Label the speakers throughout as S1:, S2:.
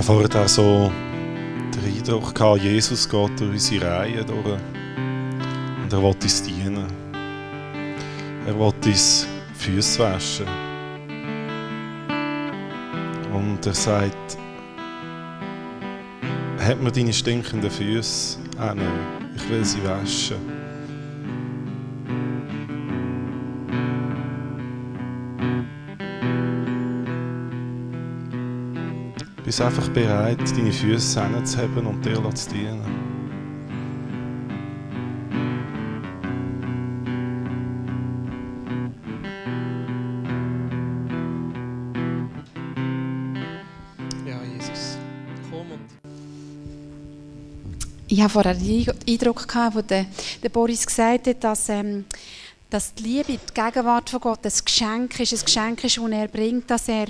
S1: habe vorher so den Eindruck gehabt, Jesus geht durch unsere Reihen durch und er will uns dienen. Er will uns Füße waschen. Und er sagt, hat mir deine stinkenden Füße auch nicht. Ich will sie waschen. Bist einfach bereit, deine Füße hinzuheben und dir zu dienen.
S2: ich habe vorher den Eindruck gehabt, wo der, der Boris gesagt hat, dass, ähm, dass die Liebe, die Gegenwart von Gott ein Geschenk ist, ein Geschenk ist, das er bringt, dass er,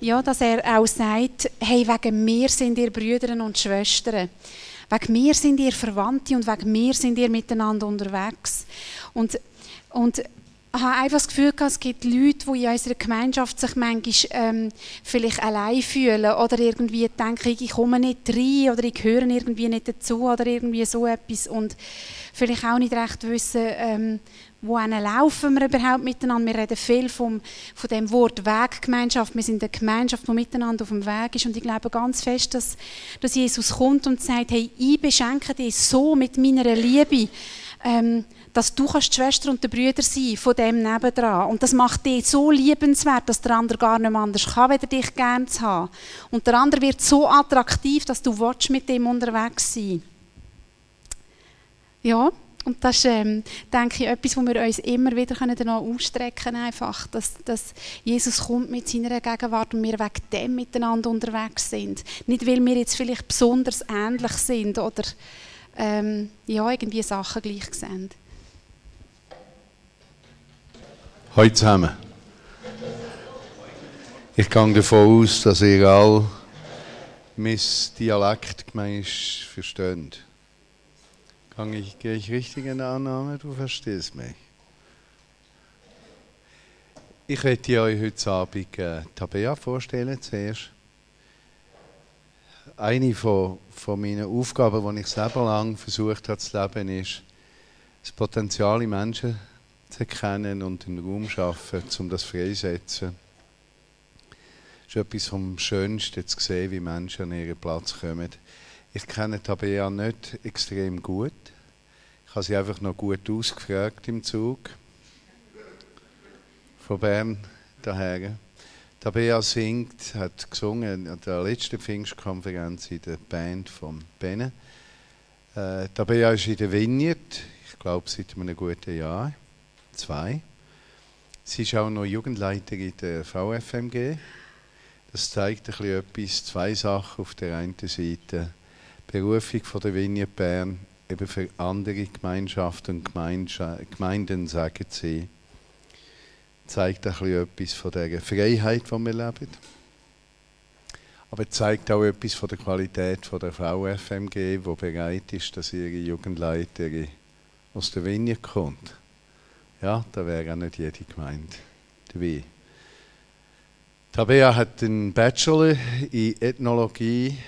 S2: ja, dass er auch sagt, hey, wegen mir sind ihr Brüder und Schwestern. Wegen mir sind ihr Verwandte und wegen mir sind ihr miteinander unterwegs. Und, und ich habe einfach das Gefühl, es gibt Leute, die in unserer Gemeinschaft sich manchmal ähm, vielleicht allein fühlen oder irgendwie denken, ich komme nicht rein oder ich gehöre irgendwie nicht dazu oder irgendwie so etwas und vielleicht auch nicht recht wissen, ähm, wohin laufen wir überhaupt miteinander. Wir reden viel vom, von dem Wort Weggemeinschaft. Wir sind eine Gemeinschaft, die miteinander auf dem Weg ist und ich glaube ganz fest, dass, dass Jesus kommt und sagt, hey, ich beschenke dich so mit meiner Liebe, ähm, dass du kannst die Schwester und der Brüder sein von dem nebendran. Und das macht dich so liebenswert, dass der andere gar nicht mehr anders kann, weder dich gern zu haben. Und der andere wird so attraktiv, dass du mit dem unterwegs sein Ja, und das ist, ähm, denke ich, etwas, wo wir uns immer wieder können ausstrecken können, einfach, dass, dass Jesus kommt mit seiner Gegenwart und wir wegen dem miteinander unterwegs sind. Nicht, weil wir jetzt vielleicht besonders ähnlich sind oder ähm, ja, irgendwie Sachen gleich sehen.
S3: Hallo zusammen. Ich gehe davon aus, dass ihr alle mein Dialekt versteht. Gehe ich, gehe ich richtig in der Annahme? Du verstehst mich. Ich werde euch heute Abend äh, Tabea vorstellen zuerst. Eine von, von meinen Aufgaben, die ich selber lang versucht habe zu leben, ist, das Potenzial in Menschen zu erkennen und den Raum zu schaffen, um das freisetzen. Es ist etwas vom Schönsten zu sehen, wie Menschen an ihren Platz kommen. Ich kenne Tabea nicht extrem gut. Ich habe sie einfach noch gut ausgefragt im Zug. Von Bern daher. Tabea singt, hat gesungen an der letzten Pfingstkonferenz in der Band von Benne. Äh, Tabea ist in der Vineyard, ich glaube seit einem guten Jahr zwei. Sie ist auch noch Jugendleiterin der VFMG. Das zeigt ein bisschen etwas, zwei Sachen. Auf der einen Seite Berufung von der Vignette Bern, eben für andere Gemeinschaften und Gemeinden, sagen sie, zeigt ein etwas von der Freiheit, die wir leben. Aber zeigt auch etwas von der Qualität von der VFMG, die bereit ist, dass ihre Jugendleiterin aus der Vignette kommt. Ja, da wäre auch nicht jede Gemeinde dabei. Tabea hat einen Bachelor in Ethnologie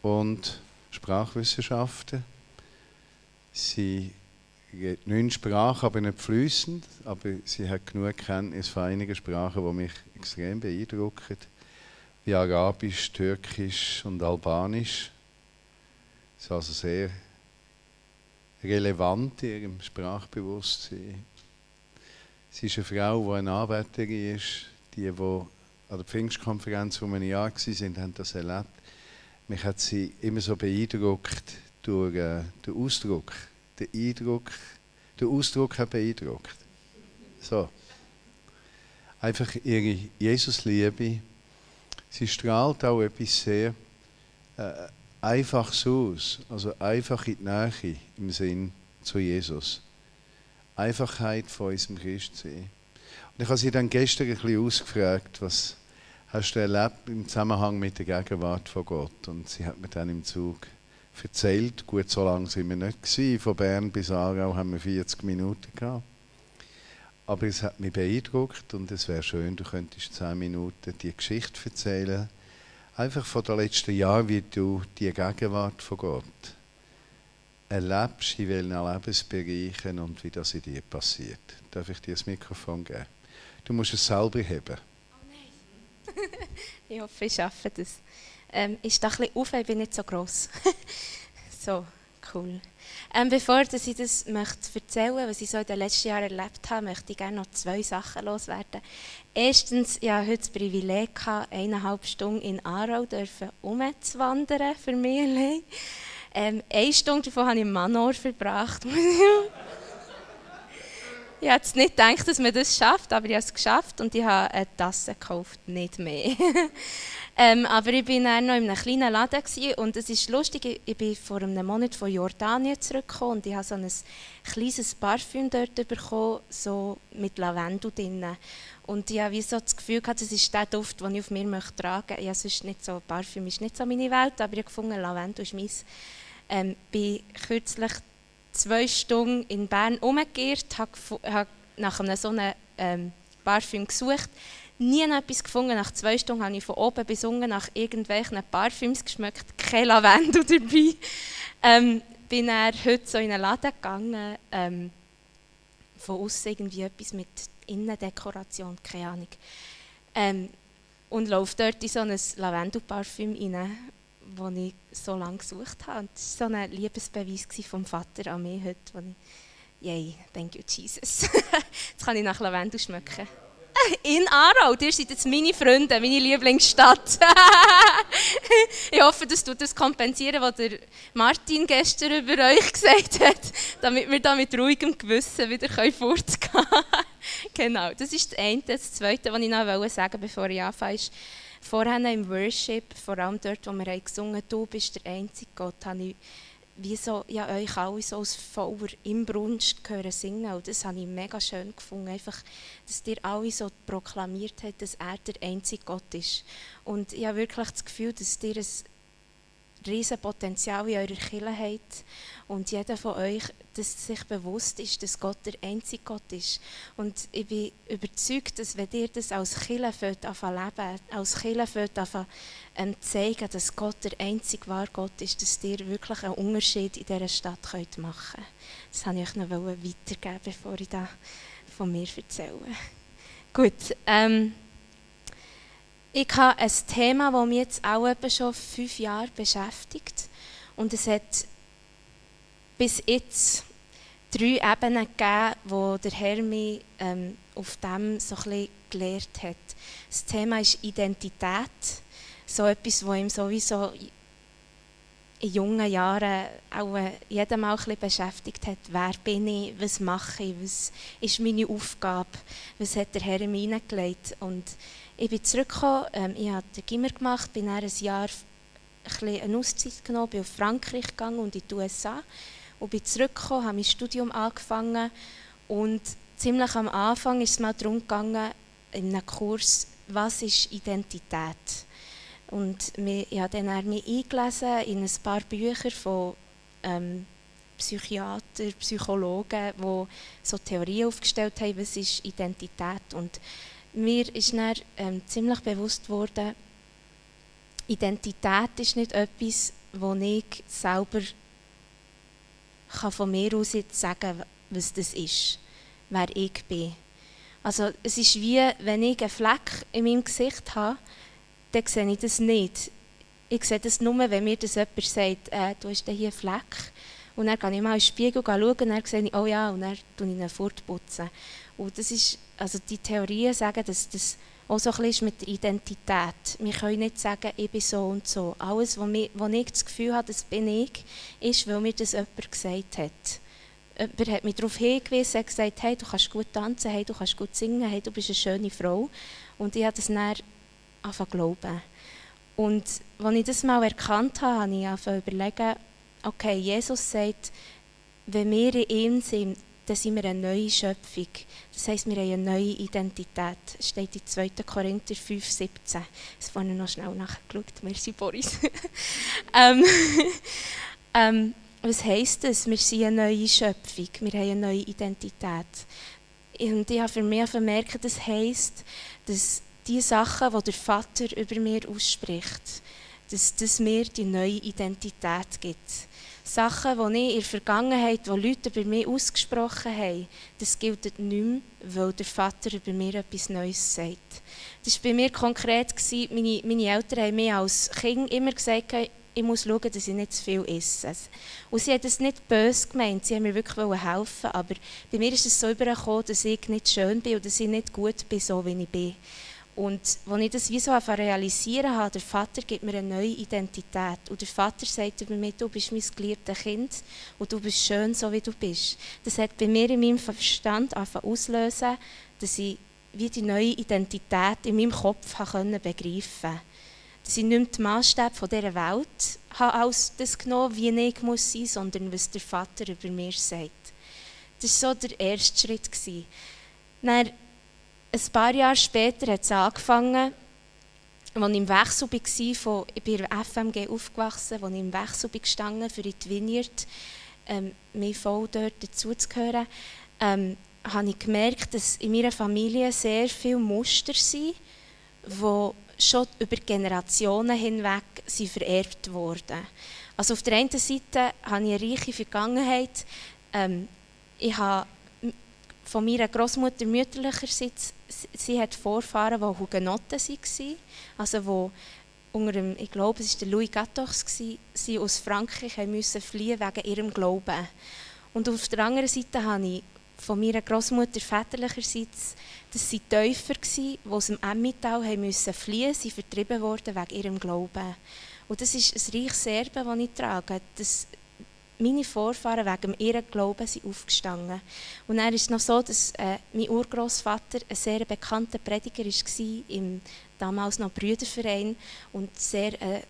S3: und Sprachwissenschaften. Sie redet neun Sprachen, aber nicht fließend. Aber sie hat genug Kenntnis von einigen Sprachen, die mich extrem beeindrucken. Wie Arabisch, Türkisch und Albanisch. Das ist also sehr relevant in ihrem Sprachbewusstsein. Sie ist eine Frau, die eine Arbeiterin ist. Die, die an der Pfingstkonferenz vor einem Jahr waren, haben das erlebt. Mich hat sie immer so beeindruckt durch äh, den Ausdruck. Der Eindruck, der Ausdruck hat beeindruckt. So. Einfach ihre Jesusliebe. Sie strahlt auch etwas sehr äh, Einfaches aus. Also einfach in die Nähe im Sinn zu Jesus. Einfachheit von unserem Christsein. Und ich habe sie dann gestern ein bisschen ausgefragt, was hast du erlebt im Zusammenhang mit der Gegenwart von Gott? Und sie hat mir dann im Zug erzählt, gut, so lange sind wir nicht gewesen. Von Bern bis Aarau haben wir 40 Minuten gehabt. Aber es hat mich beeindruckt und es wäre schön, du könntest 10 Minuten die Geschichte erzählen. einfach von den letzten Jahren, wie du die Gegenwart von Gott erlebst, in welchen Lebensbereichen und wie das in dir passiert. Darf ich dir das Mikrofon geben? Du musst es selber haben.
S4: Ich hoffe, ich schaffe das. Ähm, ich stehe ein bisschen auf, ich bin nicht so gross. so, cool. Ähm, bevor dass ich das möchte erzählen was ich so in den letzten Jahren erlebt habe, möchte ich gerne noch zwei Sachen loswerden. Erstens, ich hatte heute das Privileg, eineinhalb Stunden in Aarau umzuwandern für mich allein. Ähm, eine Stunde davon habe ich im Manor verbracht. ich hätte nicht gedacht, dass man das schafft, aber ich habe es geschafft und ich habe eine Tasse gekauft, nicht mehr. Ähm, aber ich war dann noch in einem kleinen Laden und es ist lustig, ich bin vor einem Monat von Jordanien zurückgekommen und ich habe so ein kleines Parfüm dort bekommen, so mit Lavendel drin. Und ich habe so das Gefühl gehabt, das ist der Duft, den ich auf mir möchte tragen möchte. Ja, sonst nicht so, Parfüm ist nicht so meine Welt, aber ich habe gefunden, Lavendel ist meins. Ähm, bin kürzlich zwei Stunden in Bern umgekehrt, habe, nach einem so einem ähm, Parfüm gesucht, nie etwas gefunden. Nach zwei Stunden habe ich von oben bis unten nach irgendwelchen Parfüms geschmeckt, kein Lavendel dabei. Ähm, bin dann heute so in einen Laden gegangen, ähm, von außen irgendwie etwas mit Innendekoration, keine Ahnung. Ähm, und laufe dort in so ein Lavendelparfüm rein, das ich so lange gesucht habe. Und das war so ein Liebesbeweis vom Vater an mich heute, wo ich, yay, thank you Jesus. Jetzt kann ich nach Lavendel schmecken. In Aarau, ihr seid jetzt meine Freunde, meine Lieblingsstadt. ich hoffe, dass du das kompensieren, was der Martin gestern über euch gesagt hat, damit wir da mit ruhigem Gewissen wieder fortgehen können. genau, das ist das eine. Das zweite, was ich noch sagen bevor ich anfange, ist, vorhin im Worship, vor allem dort, wo wir gesungen haben, du bist der einzige Gott, habe ich wie so, ja, euch alle so als voller Imbrunst hören singen. Und das habe ich mega schön gefunden. Einfach, dass ihr alle so proklamiert habt, dass er der einzige Gott ist. Und ich habe wirklich das Gefühl, dass ihr ein riesen Potenzial in eurer Kirche habt und jeder von euch dass sich bewusst ist, dass Gott der einzige Gott ist. Und ich bin überzeugt, dass wenn ihr das als Kirche leben als Kirche ähm, zeigen, dass Gott der einzige wahre Gott ist, dass ihr wirklich einen Unterschied in dieser Stadt könnt machen könnt. Das wollte ich euch noch weitergeben, bevor ich da von mir erzähle. Gut, ähm, ich habe ein Thema, das mich jetzt auch etwa schon fünf Jahre beschäftigt. Und es hat bis jetzt drei Ebenen gegeben, wo der Herr mich ähm, auf dem so ein gelehrt hat. Das Thema ist Identität. So etwas, das ihm sowieso in jungen Jahren auch äh, jeden Mal ein beschäftigt hat. Wer bin ich? Was mache ich? Was ist meine Aufgabe? Was hat der Herr in mich hineingelegt? Ich bin zurückgekommen, ähm, ich habe den Gimmer gemacht, bin dann ein Jahr ein eine Auszeit genommen, bin auf Frankreich gegangen und in die USA und bin zurückgekommen, habe mein Studium angefangen und ziemlich am Anfang ist es mal darum gegangen, in einem Kurs, was ist Identität? Und ich habe dann mich eingelesen in ein paar Bücher von ähm, Psychiater, Psychologen, die so Theorien aufgestellt haben, was ist Identität. Und mir ist dann ähm, ziemlich bewusst worden, Identität ist nicht etwas, wo ich selber kann von mir aus jetzt sagen, was das ist, wer ich bin. Also es ist wie, wenn ich einen Fleck in meinem Gesicht habe, dann sehe ich das nicht. Ich sehe das nur, wenn mir das jemand sagt, äh, du hast hier einen Fleck. Und dann gehe ich mal in den Spiegel schauen und dann sehe ich, oh ja, und dann tue ich ihn fortputzen. Und das ist, also die Theorien sagen, dass das auch so ein bisschen mit der Identität. Wir können nicht sagen, ich bin so und so. Alles, was ich das Gefühl habe, das bin ich, ist, weil mir das jemand gesagt hat. Jemand hat mich darauf hingewiesen, hat gesagt, hey, du kannst gut tanzen, hey, du kannst gut singen, hey, du bist eine schöne Frau. Und ich habe das dann angefangen glauben. Und als ich das mal erkannt habe, habe ich angefangen überlegen, okay, Jesus sagt, wenn wir in ihm sind, dann sind wir eine neue Schöpfung. Das heisst, wir haben eine neue Identität. Das steht in 2. Korinther 5, 17. Das vorhin noch schnell nachgeschaut. Merci, Boris. ähm, ähm, was heisst das? Wir sind eine neue Schöpfung. Wir haben eine neue Identität. Und ich habe für mich vermerkt, das heisst, dass die Sachen, die der Vater über mir ausspricht, dass das mir die neue Identität gibt. Sachen, die ich in der Vergangenheit, die Leute über mich ausgesprochen haben, das gilt nicht mehr, weil der Vater über mir etwas Neues sagt. Das war bei mir konkret. Meine, meine Eltern haben mir als Kind immer gesagt, ich muss schauen, dass ich nicht zu viel esse. Und sie hat es nicht böse gemeint, sie haben mir wirklich helfen aber bei mir ist es so übergekommen, dass ich nicht schön bin und dass ich nicht gut bin, so wie ich bin. Und als ich das wie so realisieren habe, der Vater gibt mir eine neue Identität. Und der Vater sagt über mich, du bist mein geliebtes Kind und du bist schön, so wie du bist. Das hat bei mir in meinem Verstand auslösen, dass ich wie die neue Identität in meinem Kopf begreifen konnte dass ich nicht mehr Maßstab von dieser Welt habe als das genommen, wie ich muss sein, sondern was der Vater über mir sagt. Das war so der erste Schritt. Dann, ein paar Jahre später hat es angefangen, als ich im Wechsel war, von, ich bin FMG aufgewachsen, als ich im Wechsel bin gestanden für die Vineyard, ähm, mir voll dort dazuzugehören, ähm, habe ich gemerkt, dass in meiner Familie sehr viele Muster sind, die schon über Generationen hinweg sind vererbt worden. Also auf der einen Seite habe ich eine reiche Vergangenheit. Ähm, ich habe von meiner Großmutter mütterlicherseits, sie hat Vorfahren, die Hugenotten waren, also wo unter dem, ich glaube, es war Louis Gattox, sie aus Frankreich mussten fliehen wegen ihrem Glauben. Und auf der anderen Seite habe ich von meiner Großmutter väterlicherseits, das waren Täufer, die aus dem Emmittal fliehen mussten, sie vertrieben worden wegen ihrem Glauben. Und das ist ein reiches Erbe, das ich trage, dass meine Vorfahren wegen ihrem Glauben sind aufgestanden. Und dann ist noch so, dass äh, mein Urgroßvater ein sehr bekannter Prediger war im damals noch Brüderverein und sehr äh,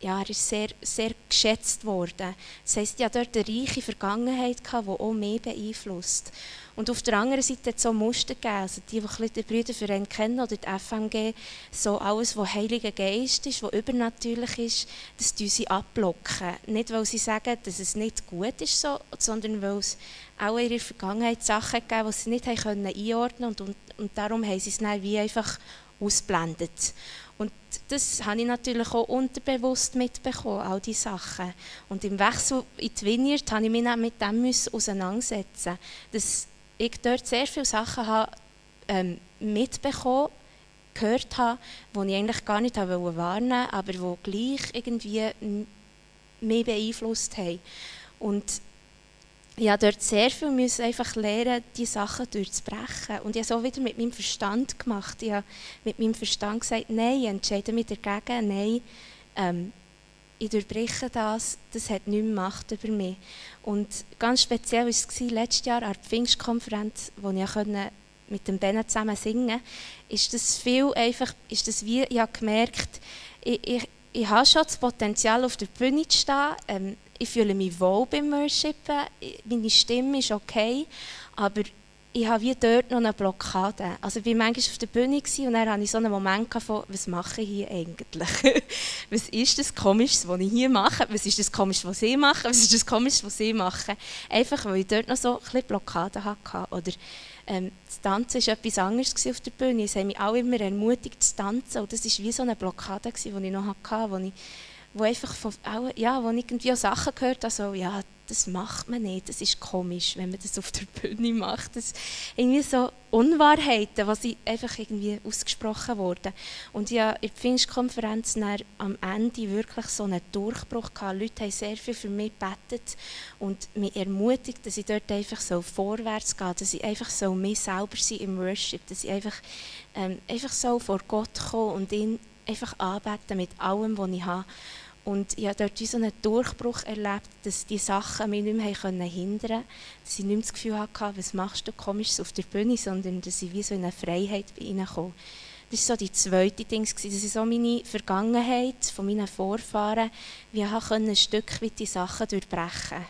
S4: ja, er ist sehr, sehr geschätzt worden. Das heisst, ich hatte dort eine reiche Vergangenheit, die auch mehr beeinflusst. Und auf der anderen Seite hat so Muster gegeben, also die, die den Brüderverein kennen oder die FMG, so alles, was Heiliger Geist ist, was übernatürlich ist, das tun sie abblocken. Nicht, weil sie sagen, dass es nicht gut ist, so, sondern weil es auch in ihrer Vergangenheit Sachen gegeben die sie nicht haben einordnen konnten und, und, und darum haben sie es dann wie einfach ausblendet. Und das habe ich natürlich auch unterbewusst mitbekommen, all diese Sachen. Und im Wechsel in die Vineyard habe ich mich dann mit dem auseinandersetzen dass ich dort sehr viele Sachen habe, ähm, mitbekommen gehört habe, die ich eigentlich gar nicht wahrnehmen wollte, aber die gleich irgendwie mich beeinflusst haben. Und ich habe dort sehr viel müssen einfach lernen, diese Sachen durchzubrechen. Und ich habe es auch wieder mit meinem Verstand gemacht. Ich habe mit meinem Verstand gesagt, nein, ich entscheide mich dagegen, nein, ähm, ich durchbreche das, das hat nicht mehr Macht über mich. Und ganz speziell war es letztes Jahr an der Pfingstkonferenz, wo ich mit dem Ben zusammen singen ist das viel einfach, ist das wie, ich habe gemerkt, ich, ich, ich habe schon das Potenzial auf der Bühne zu stehen, ähm, ich fühle mich wohl beim Worshipen, meine Stimme ist okay, aber ich habe wie dort noch eine Blockade. Also ich war manchmal auf der Bühne und dann hatte ich so einen Moment von, was mache ich hier eigentlich? was ist das Komisches, was ich hier mache? Was ist das Komisches, was sie machen? Was ist das Komisches, was sie machen? Einfach, weil ich dort noch so ein bisschen Blockade hatte. Oder ähm, das Tanzen war etwas anderes auf der Bühne. Sie haben mich auch immer ermutigt zu tanzen und das war wie so eine Blockade, die ich noch hatte, wo ich wo einfach von, ja, wo irgendwie Sachen gehört habe, so, ja, das macht man nicht, das ist komisch, wenn man das auf der Bühne macht. Das irgendwie so Unwahrheiten, die einfach irgendwie ausgesprochen wurden. Und ja, in der Pfingstkonferenz am Ende wirklich so einen Durchbruch gehabt. Leute haben sehr viel für mich gebetet und mich ermutigt, dass ich dort einfach so vorwärts gehe, dass ich einfach so mich selber sein im Worship, dass ich einfach, ähm, einfach so vor Gott komme und ihn einfach anbeten mit allem, was ich habe. Und ich habe dort so einen Durchbruch erlebt, dass die Sachen mich nicht mehr hindern konnten. Dass ich nicht mehr das Gefühl hatte, was machst du komisches auf der Bühne, sondern dass ich wie so in eine Freiheit reinkomme. Das war so die zweite Ding, das ist so meine Vergangenheit von meinen Vorfahren, wie ich ein Stück weit die Sachen durchbrechen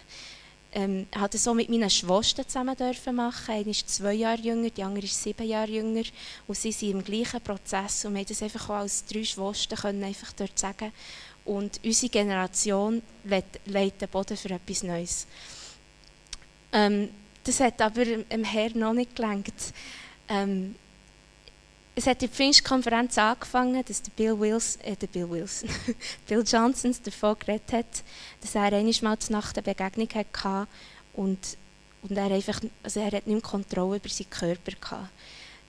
S4: ähm, ich durfte so mit meinen Schwestern zusammen dürfen machen. Eine ist zwei Jahre jünger, die andere ist sieben Jahre jünger. Und sie sind im gleichen Prozess. Und wir haben das einfach auch als drei Schwestern können einfach dort sagen. Und unsere Generation legt den Boden für etwas Neues. Ähm, das hat aber dem Herrn noch nicht gelangt. Ähm, es hat die Pfingstkonferenz angefangen, dass der Bill Wilson, äh, der Bill Wilson, Bill Johnson davon geredet hat, dass er einmal mal zur Nacht eine Begegnung hatte und, und er einfach, also er hat nicht mehr Kontrolle über seinen Körper gehabt.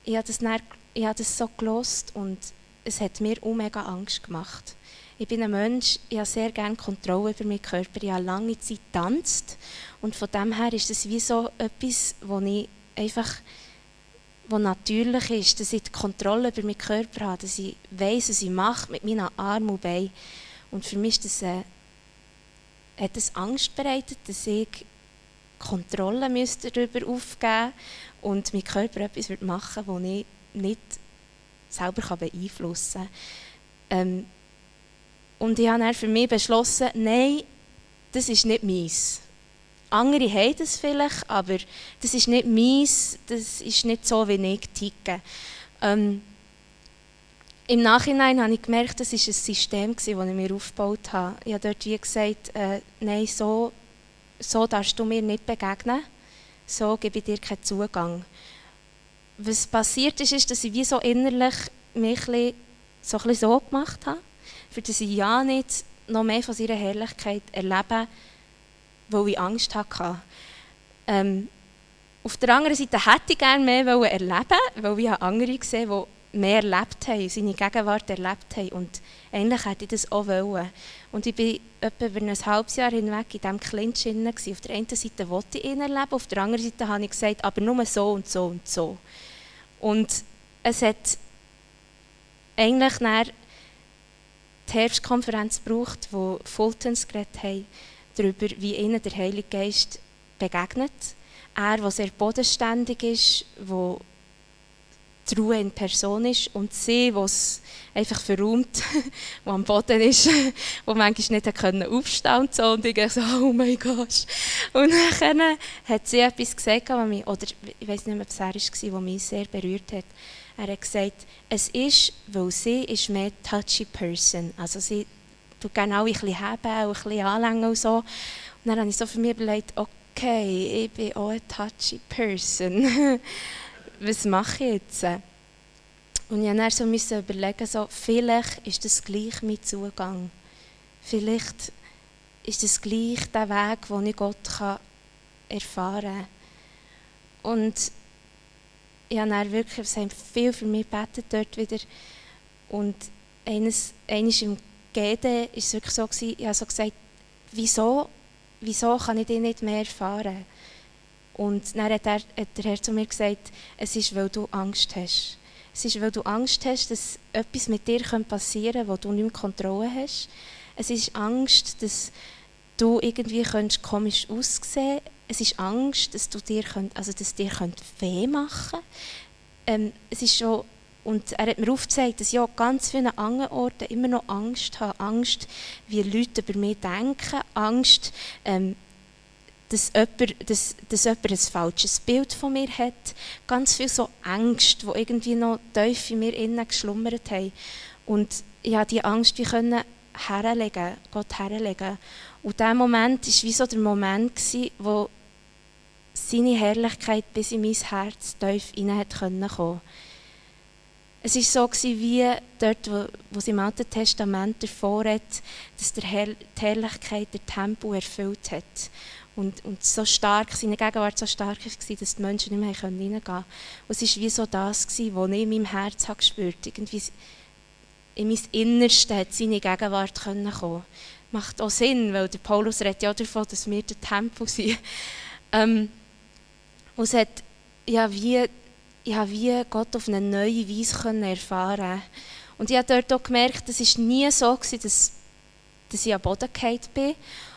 S4: Ich habe das, dann, ich habe das so gelost und es hat mir auch mega Angst gemacht. Ich bin ein Mensch, ich habe sehr gerne Kontrolle über meinen Körper. Ich habe lange Zeit getanzt und von dem her ist das wie so etwas, wo ich einfach wo natürlich ist, dass ich die Kontrolle über meinen Körper habe, dass ich weiß, was ich mache mit meinen Armen und Beinen. Und für mich das, äh, hat das Angst bereitet, dass ich Kontrolle müsste darüber aufgeben und mein Körper etwas machen würde, das ich nicht selber beeinflussen kann. Ähm, und ich habe dann für mich beschlossen, nein, das ist nicht meins. Andere haben das vielleicht, aber das ist nicht meins, das ist nicht so, wie ich ticke. Ähm, Im Nachhinein habe ich gemerkt, das war ein System, das ich mir aufgebaut habe. Ich habe dort wie gesagt, äh, nein, so, so darfst du mir nicht begegnen, so gebe ich dir keinen Zugang. Was passiert ist, ist, dass ich wie so innerlich mich so, ein bisschen so gemacht habe, für dass ich ja nicht noch mehr von seiner Herrlichkeit erlebe, weil ich Angst hatte. Ähm, auf der anderen Seite hätte ich gerne mehr erleben weil ich andere gesehen die mehr erlebt haben, seine Gegenwart erlebt haben. Und eigentlich hätte ich das auch wollen. Und ich war etwa über ein halbes Jahr hinweg in diesem Clinch Auf der einen Seite wollte ich ihn erleben, auf der anderen Seite habe ich gesagt, aber nur so und so und so. Und es hat eigentlich die Herbstkonferenz gebraucht, wo Fultons geredet haben darüber, wie ihnen der Heilige Geist begegnet. Er, der sehr bodenständig ist, der die Ruhe in Person ist und sie, die es einfach verräumt, die am Boden ist, die manchmal nicht können aufstehen und so und ich so, oh mein Gott. Und dann hat sie etwas gesagt, was mich, oder ich weiß nicht mehr, ob es er war, was mich sehr berührt hat. Er hat gesagt, es ist, weil sie ist mehr touchy person, also sie tut gerne auch ein bisschen haben, auch ein bisschen anlängen und so. Und dann habe ich so für mich überlegt, okay, ich bin auch eine touchy Person. Was mache ich jetzt? Und ich musste dann so überlegen, so, vielleicht ist das gleich mein Zugang. Vielleicht ist das gleich der Weg, wo ich Gott erfahren kann. Und ich habe dann wirklich, es haben viel für mich gebetet dort wieder. Und eines, eines im GD war es wirklich so, gewesen, ich habe so gesagt, wieso, wieso kann ich dich nicht mehr erfahren? Und dann hat, er, hat der Herr zu mir gesagt, es ist, weil du Angst hast. Es ist, weil du Angst hast, dass etwas mit dir passieren könnte, wo du nicht mehr Kontrolle hast. Es ist Angst, dass du irgendwie komisch aussehen könntest. Es ist Angst, dass, du dir, könnt, also dass dir weh machen ähm, Es ist schon und er hat mir aufgezeigt, dass ich an ganz vielen anderen Orten immer noch Angst habe. Angst, wie Leute über mich denken. Angst, ähm, dass, jemand, dass, dass jemand ein falsches Bild von mir hat. Ganz viel so Angst, die irgendwie noch tief in mir innen geschlummert haben. Und ich konnte diese Angst wie können herlegen, Gott herlegen. Und dieser Moment war wie so der Moment, wo seine Herrlichkeit bis in mein Herz tief hinein kommen konnte. Es war so wie dort, wo, wo es im Alten Testament davor hat, dass der Herr, die Herrlichkeit der Tempel erfüllt hat. Und, und so stark, seine Gegenwart so stark war, dass die Menschen nicht mehr reingehen konnten. Es war wie so das, was ich in meinem Herz habe gespürt habe. In mein Innerste hat seine Gegenwart kommen Macht auch Sinn, weil der Paulus redet ja davon, dass wir der Tempel sind. Ähm, und es hat ja wie ich habe wie Gott auf eine neue Weise erfahren Und ich habe dort auch gemerkt, es war nie so, gewesen, dass, dass ich am Boden gefallen bin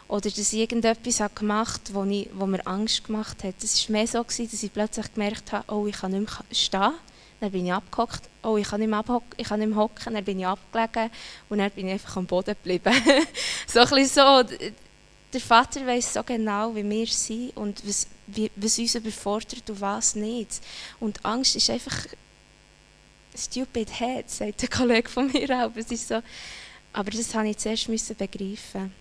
S4: oder dass ich irgendetwas habe gemacht habe, wo, wo mir Angst gemacht hat. Es war mehr so, gewesen, dass ich plötzlich gemerkt habe, oh, ich kann nicht mehr stehen. Dann bin ich abgehockt. Oh, ich kann nicht mehr, ich kann nicht mehr hocken. Dann bin ich abgelegen und dann bin ich einfach am Boden geblieben. so ein bisschen so. Der Vater weiß so genau, wie wir sind und was, wie, was uns überfordert und was nicht. Und Angst ist einfach stupid head, sagt ein Kollege von mir auch. Es ist so, aber das habe ich zuerst müssen begreifen.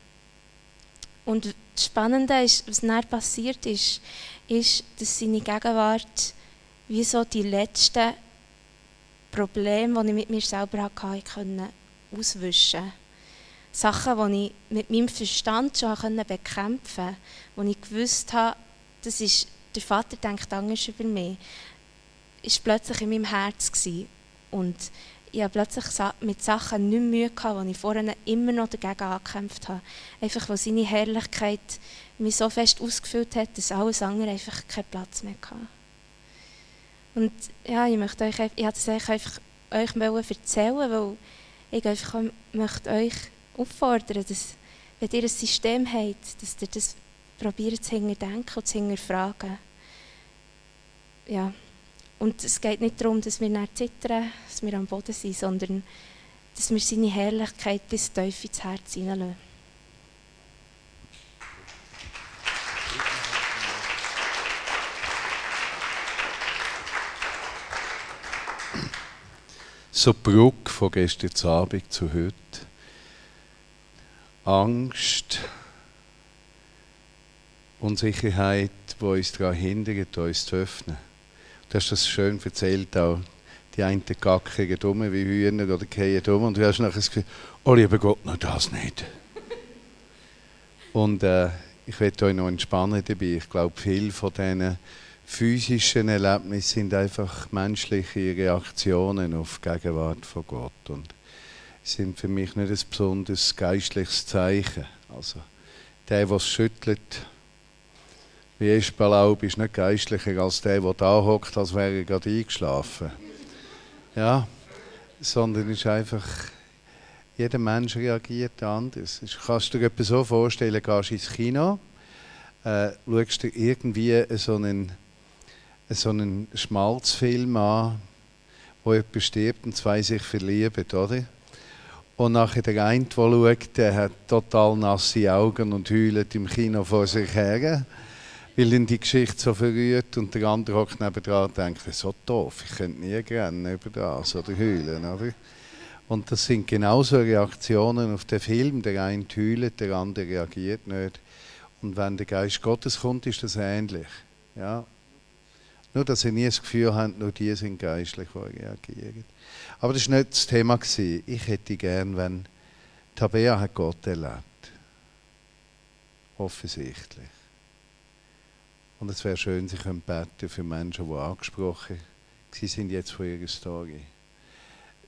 S4: Und das Spannende ist, was dann passiert ist, ist, dass seine Gegenwart wie so die letzten Probleme, die ich mit mir selber hatte, konnte auswischen. Sachen, die ich mit meinem Verstand schon bekämpfen konnte, wo ich gewusst habe, das ist, der Vater denkt anders über mich, war plötzlich in meinem Herz. Gewesen. Und ich habe plötzlich mit Sachen nicht mehr Mühe gehabt, die ich vorher immer noch dagegen angekämpft habe. Einfach, weil seine Herrlichkeit mich so fest ausgefüllt hat, dass alles andere einfach keinen Platz mehr hatte. Und ja, ich möchte euch, ich wollte es einfach euch erzählen, weil ich einfach möchte euch auffordern, dass, wenn ihr ein System habt, dass ihr das probiert zu hinterdenken und zu hinterfragen. Ja. Und es geht nicht darum, dass wir nicht zittern, dass wir am Boden sind, sondern dass wir seine Herrlichkeit bis tief ins Herz hineinlassen.
S3: So Brücke von gestern Abend zu heute. Angst, Unsicherheit, die uns daran hindert, uns zu öffnen. Du hast das schön erzählt auch. Die einen gackern dumm wie Hühner oder gehen dumm und du hast nachher das Gefühl, oh lieber Gott, noch das nicht. und äh, ich werde euch noch entspannen dabei. Ich glaube, viele von diesen physischen Erlebnisse sind einfach menschliche Reaktionen auf die Gegenwart von Gott und sind für mich nicht ein besonders geistliches Zeichen. Also der, es schüttelt, wie ist Balaub, ist nicht geistlicher als der, der da hockt, als wäre er gerade eingeschlafen. Ja, sondern ist einfach, jeder Mensch reagiert anders. Kannst du dir etwas so vorstellen, gehst ins Kino, äh, schaust dir irgendwie so einen so einen Schmalzfilm an, wo jemand stirbt und zwei sich verlieben, oder? Und nachher der eine, der schaut, der hat total nasse Augen und heult im Kino vor sich her, weil ihn die Geschichte so verrührt. Und der andere hockt nebenan und denkt, so doof, ich könnte nie rennen über das oder heulen, oder? Und das sind genauso Reaktionen auf den Film. Der eine heult, der andere reagiert nicht. Und wenn der Geist Gottes kommt, ist das ähnlich. Ja, nur, dass ihr nie das Gefühl habt, nur die sind geistlich, die reagieren. Aber das war nicht das Thema. Ich hätte gern, wenn Tabea hat Gott erlebt. Offensichtlich. Und es wäre schön, sie beten für Menschen, die angesprochen sind jetzt von ihrer Story.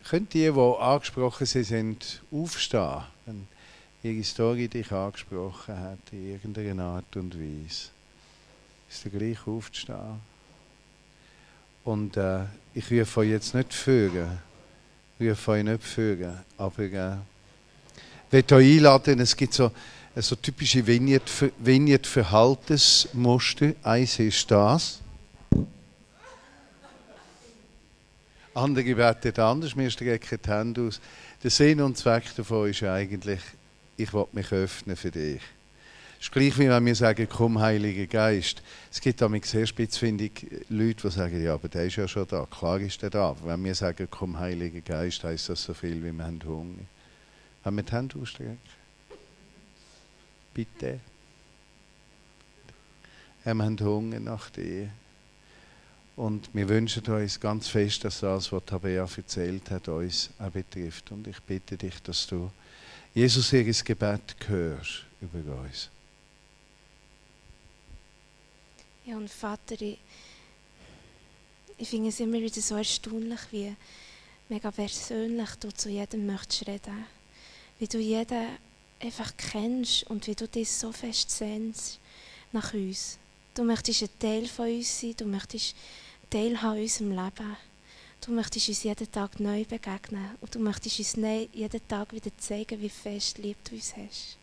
S3: Können die, die angesprochen sind, aufstehen, wenn ihre Story dich angesprochen hat, in irgendeiner Art und Weise? Ist der gleich aufzustehen? Und äh, ich rufe euch jetzt nicht führen. Rufe euch nicht führen. Aber äh, ich euch einladen, es gibt so, so typische Vignette-Verhaltensmuster. Eins ist das. Andere beten anders, wir strecken die Hände aus. Der Sinn und Zweck davon ist eigentlich, ich will mich öffnen für dich. Ist gleich wie wenn wir sagen, komm, Heiliger Geist. Es gibt damit sehr spitzfindig Leute, die sagen, ja, aber der ist ja schon da. Klar ist der da. Wenn wir sagen, komm, Heiliger Geist, heisst das so viel, wie wir haben Hunger. Wenn wir die Hände ausstrecken. Bitte. Wir haben Hunger nach dir. Und wir wünschen uns ganz fest, dass das, was Tabea erzählt hat, uns auch betrifft. Und ich bitte dich, dass du Jesus ihr Gebet hörst über uns.
S4: Ja, und Vater, ich, ich finde es immer wieder so erstaunlich, wie mega persönlich du zu jedem möchtest reden. Wie du jeden einfach kennst und wie du dich so fest sehnst nach uns. Du möchtest ein Teil von uns sein, du möchtest Teil haben unserem Leben. Du möchtest uns jeden Tag neu begegnen und du möchtest uns jeden Tag wieder zeigen, wie fest lieb du uns hast.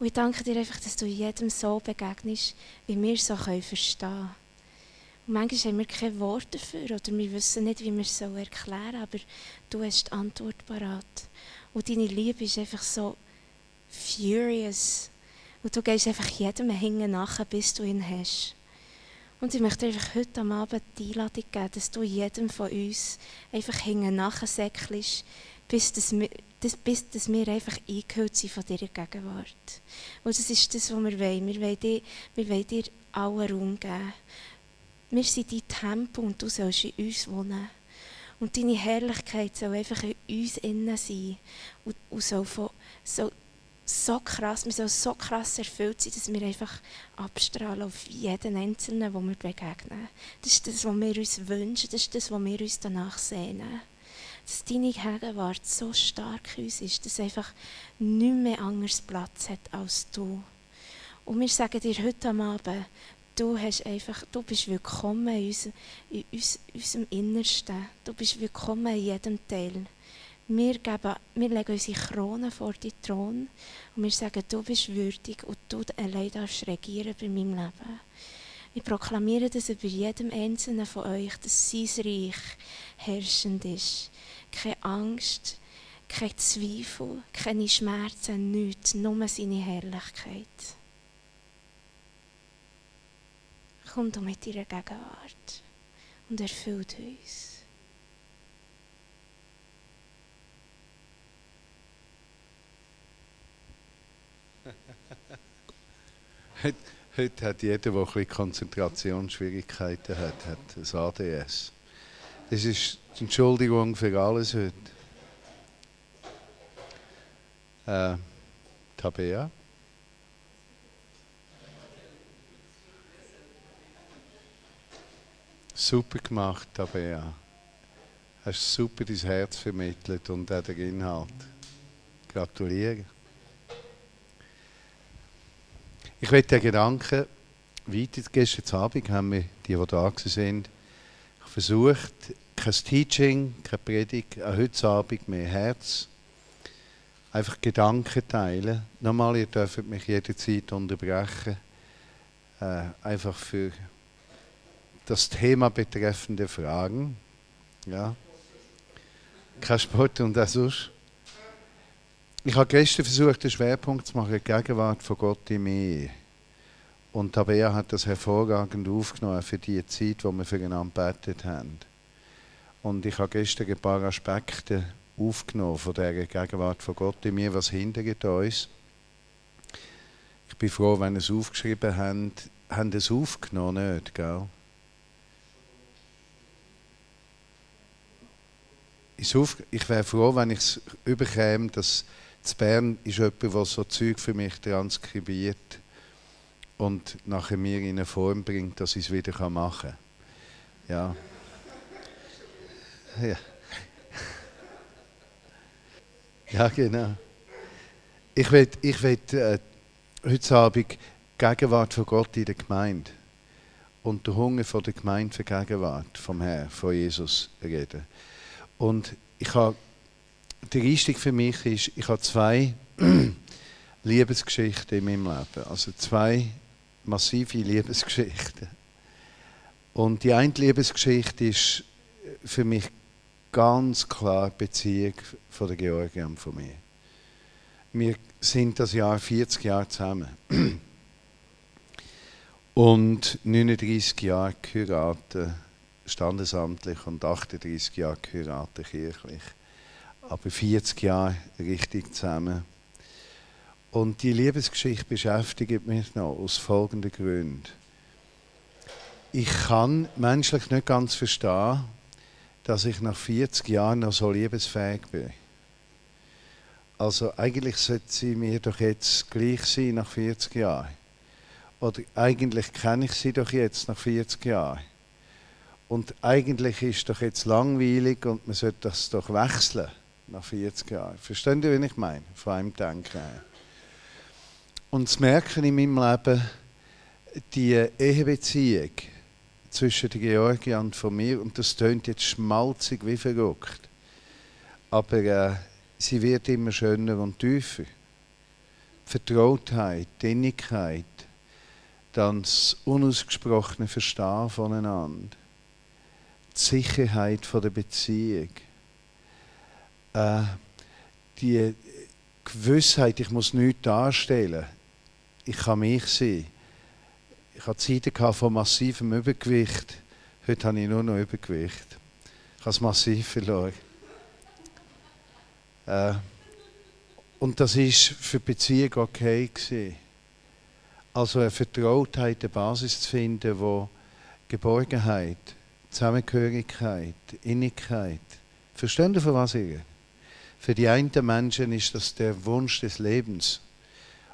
S4: Und ich danke dir einfach, dass du jedem so begegnest, wie wir so verstehen können. Und manchmal haben wir keine Worte dafür oder wir wissen nicht, wie wir es so erklären aber du hast die Antwort parat. Und deine Liebe ist einfach so furious. Und du gehst einfach jedem hinten nach, bis du ihn hast. Und ich möchte einfach heute am Abend die Einladung geben, dass du jedem von uns einfach hinten nachsäckelst, bis, das, das, bis dass wir einfach eingehüllt sind von dieser Gegenwart. Und das ist das, was wir wollen. Wir wollen dir, wir wollen dir allen Raum geben. Wir sind dein Tempel und du sollst in uns wohnen. Und deine Herrlichkeit soll einfach in uns innen sein. Und, und soll, von, soll so krass, wir sollen so krass erfüllt sein, dass wir einfach abstrahlen auf jeden Einzelnen, den wir begegnen. Das ist das, was wir uns wünschen, das ist das, was wir uns danach sehnen. Dass deine Gegenwart so stark in uns ist, dass einfach nicht mehr anders Platz hat als du. Und wir sagen dir heute am Abend, du, hast einfach, du bist willkommen in, uns, in uns, unserem Innersten. Du bist willkommen in jedem Teil. Wir, geben, wir legen unsere Krone vor die Thron und wir sagen, du bist würdig und du allein darfst regieren bei meinem Leben. Ich proklamiere das über jedem Einzelnen von euch, dass sein Reich herrschend ist. Keine Angst, kein Zweifel, keine Schmerzen, nichts, nur seine Herrlichkeit. Komm du mit deiner Gegenwart und erfüllt uns.
S3: heute, heute hat jeder, der ein Konzentrationsschwierigkeiten hat, hat ein ADS. Das ist Entschuldigung für alles heute. Äh, Tabea? Super gemacht, Tabea. Hast super dein Herz vermittelt und auch den Inhalt. Gratuliere. Ich möchte den Gedanken weiter. Gestern Abend haben wir, die, die da sind, versucht, kein Teaching, keine Predigt, auch heute Abend mehr Herz. Einfach Gedanken teilen. Nochmal, ihr dürft mich jederzeit unterbrechen. Äh, einfach für das Thema betreffende Fragen. Ja. Kein Sport und auch sonst. Ich habe gestern versucht, den Schwerpunkt zu machen, Gegenwart von Gott in mir. Und Tabea hat das hervorragend aufgenommen für die Zeit, wo wir füreinander gebetet haben. Und ich habe gestern ein paar Aspekte aufgenommen von der Gegenwart von Gott in mir, was hindert uns. Ich bin froh, wenn ihr es aufgeschrieben habt. Haben es aufgenommen, nicht, gell? ich wäre froh, wenn ich es überkäme, dass zu Bern ist jemand, der so Zeug für mich transkribiert und nachher mir in eine Form bringt, dass ich es wieder machen kann. Ja. Ja. Ja, genau. Ich will, ich will äh, heute Abend Gegenwart von Gott in der Gemeinde und der Hunger von der Gemeinde für Gegenwart vom Herrn, von Jesus reden. Und ich habe, der Einstieg für mich ist, ich habe zwei Liebesgeschichten in meinem Leben. Also zwei massive Liebesgeschichten. Und die eine Liebesgeschichte ist für mich ganz klar Beziehung von der Georgia und von mir. Wir sind das Jahr 40 Jahre zusammen. Und 39 Jahre geheiratet standesamtlich und 38 Jahre geheiratet kirchlich. Aber 40 Jahre richtig zusammen. Und die Liebesgeschichte beschäftigt mich noch aus folgenden Gründen. Ich kann menschlich nicht ganz verstehen, dass ich nach 40 Jahren noch so liebesfähig bin. Also eigentlich sollte sie mir doch jetzt gleich sein nach 40 Jahren. Oder eigentlich kenne ich sie doch jetzt nach 40 Jahren. Und eigentlich ist doch jetzt langweilig und man sollte das doch wechseln nach 40 Jahren. Verstehen Sie, was ich meine? Von einem Denken her. Und das merken in meinem Leben, die Ehebeziehung zwischen der Georgia und von mir, und das tönt jetzt schmalzig wie verrückt, aber äh, sie wird immer schöner und tiefer. Vertrautheit, Innigkeit, dann das unausgesprochene Verstehen voneinander. Die Sicherheit von der Beziehung, äh, die Gewissheit, ich muss nichts darstellen, ich kann mich sein. Ich hatte Zeiten von massivem Übergewicht, heute habe ich nur noch Übergewicht. Ich habe es massiv verloren. Äh, und das war für die Beziehung okay. Gewesen. Also eine Vertrautheit, eine Basis zu finden, wo Geborgenheit, Zusammengehörigkeit, Innigkeit. Verstehen Sie, von was ich? Für die einen Menschen ist das der Wunsch des Lebens.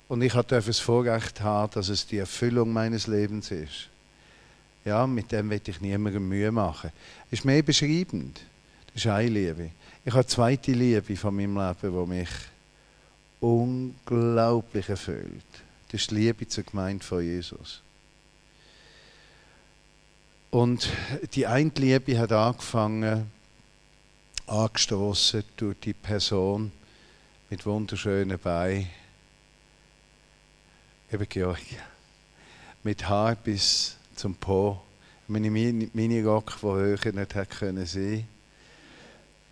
S3: Und ich hatte das Vorrecht haben, dass es die Erfüllung meines Lebens ist. Ja, mit dem will ich niemandem Mühe machen. Das ist mehr beschreibend. Das ist eine Liebe. Ich habe eine zweite Liebe von meinem Leben, die mich unglaublich erfüllt. Das ist die Liebe zur Gemeinde von Jesus. Und die eine Liebe hat angefangen, angestoßen durch die Person mit wunderschönen Beinen, eben Georg, mit Haar bis zum Po, meine Minirock, die höher nicht hätte können sein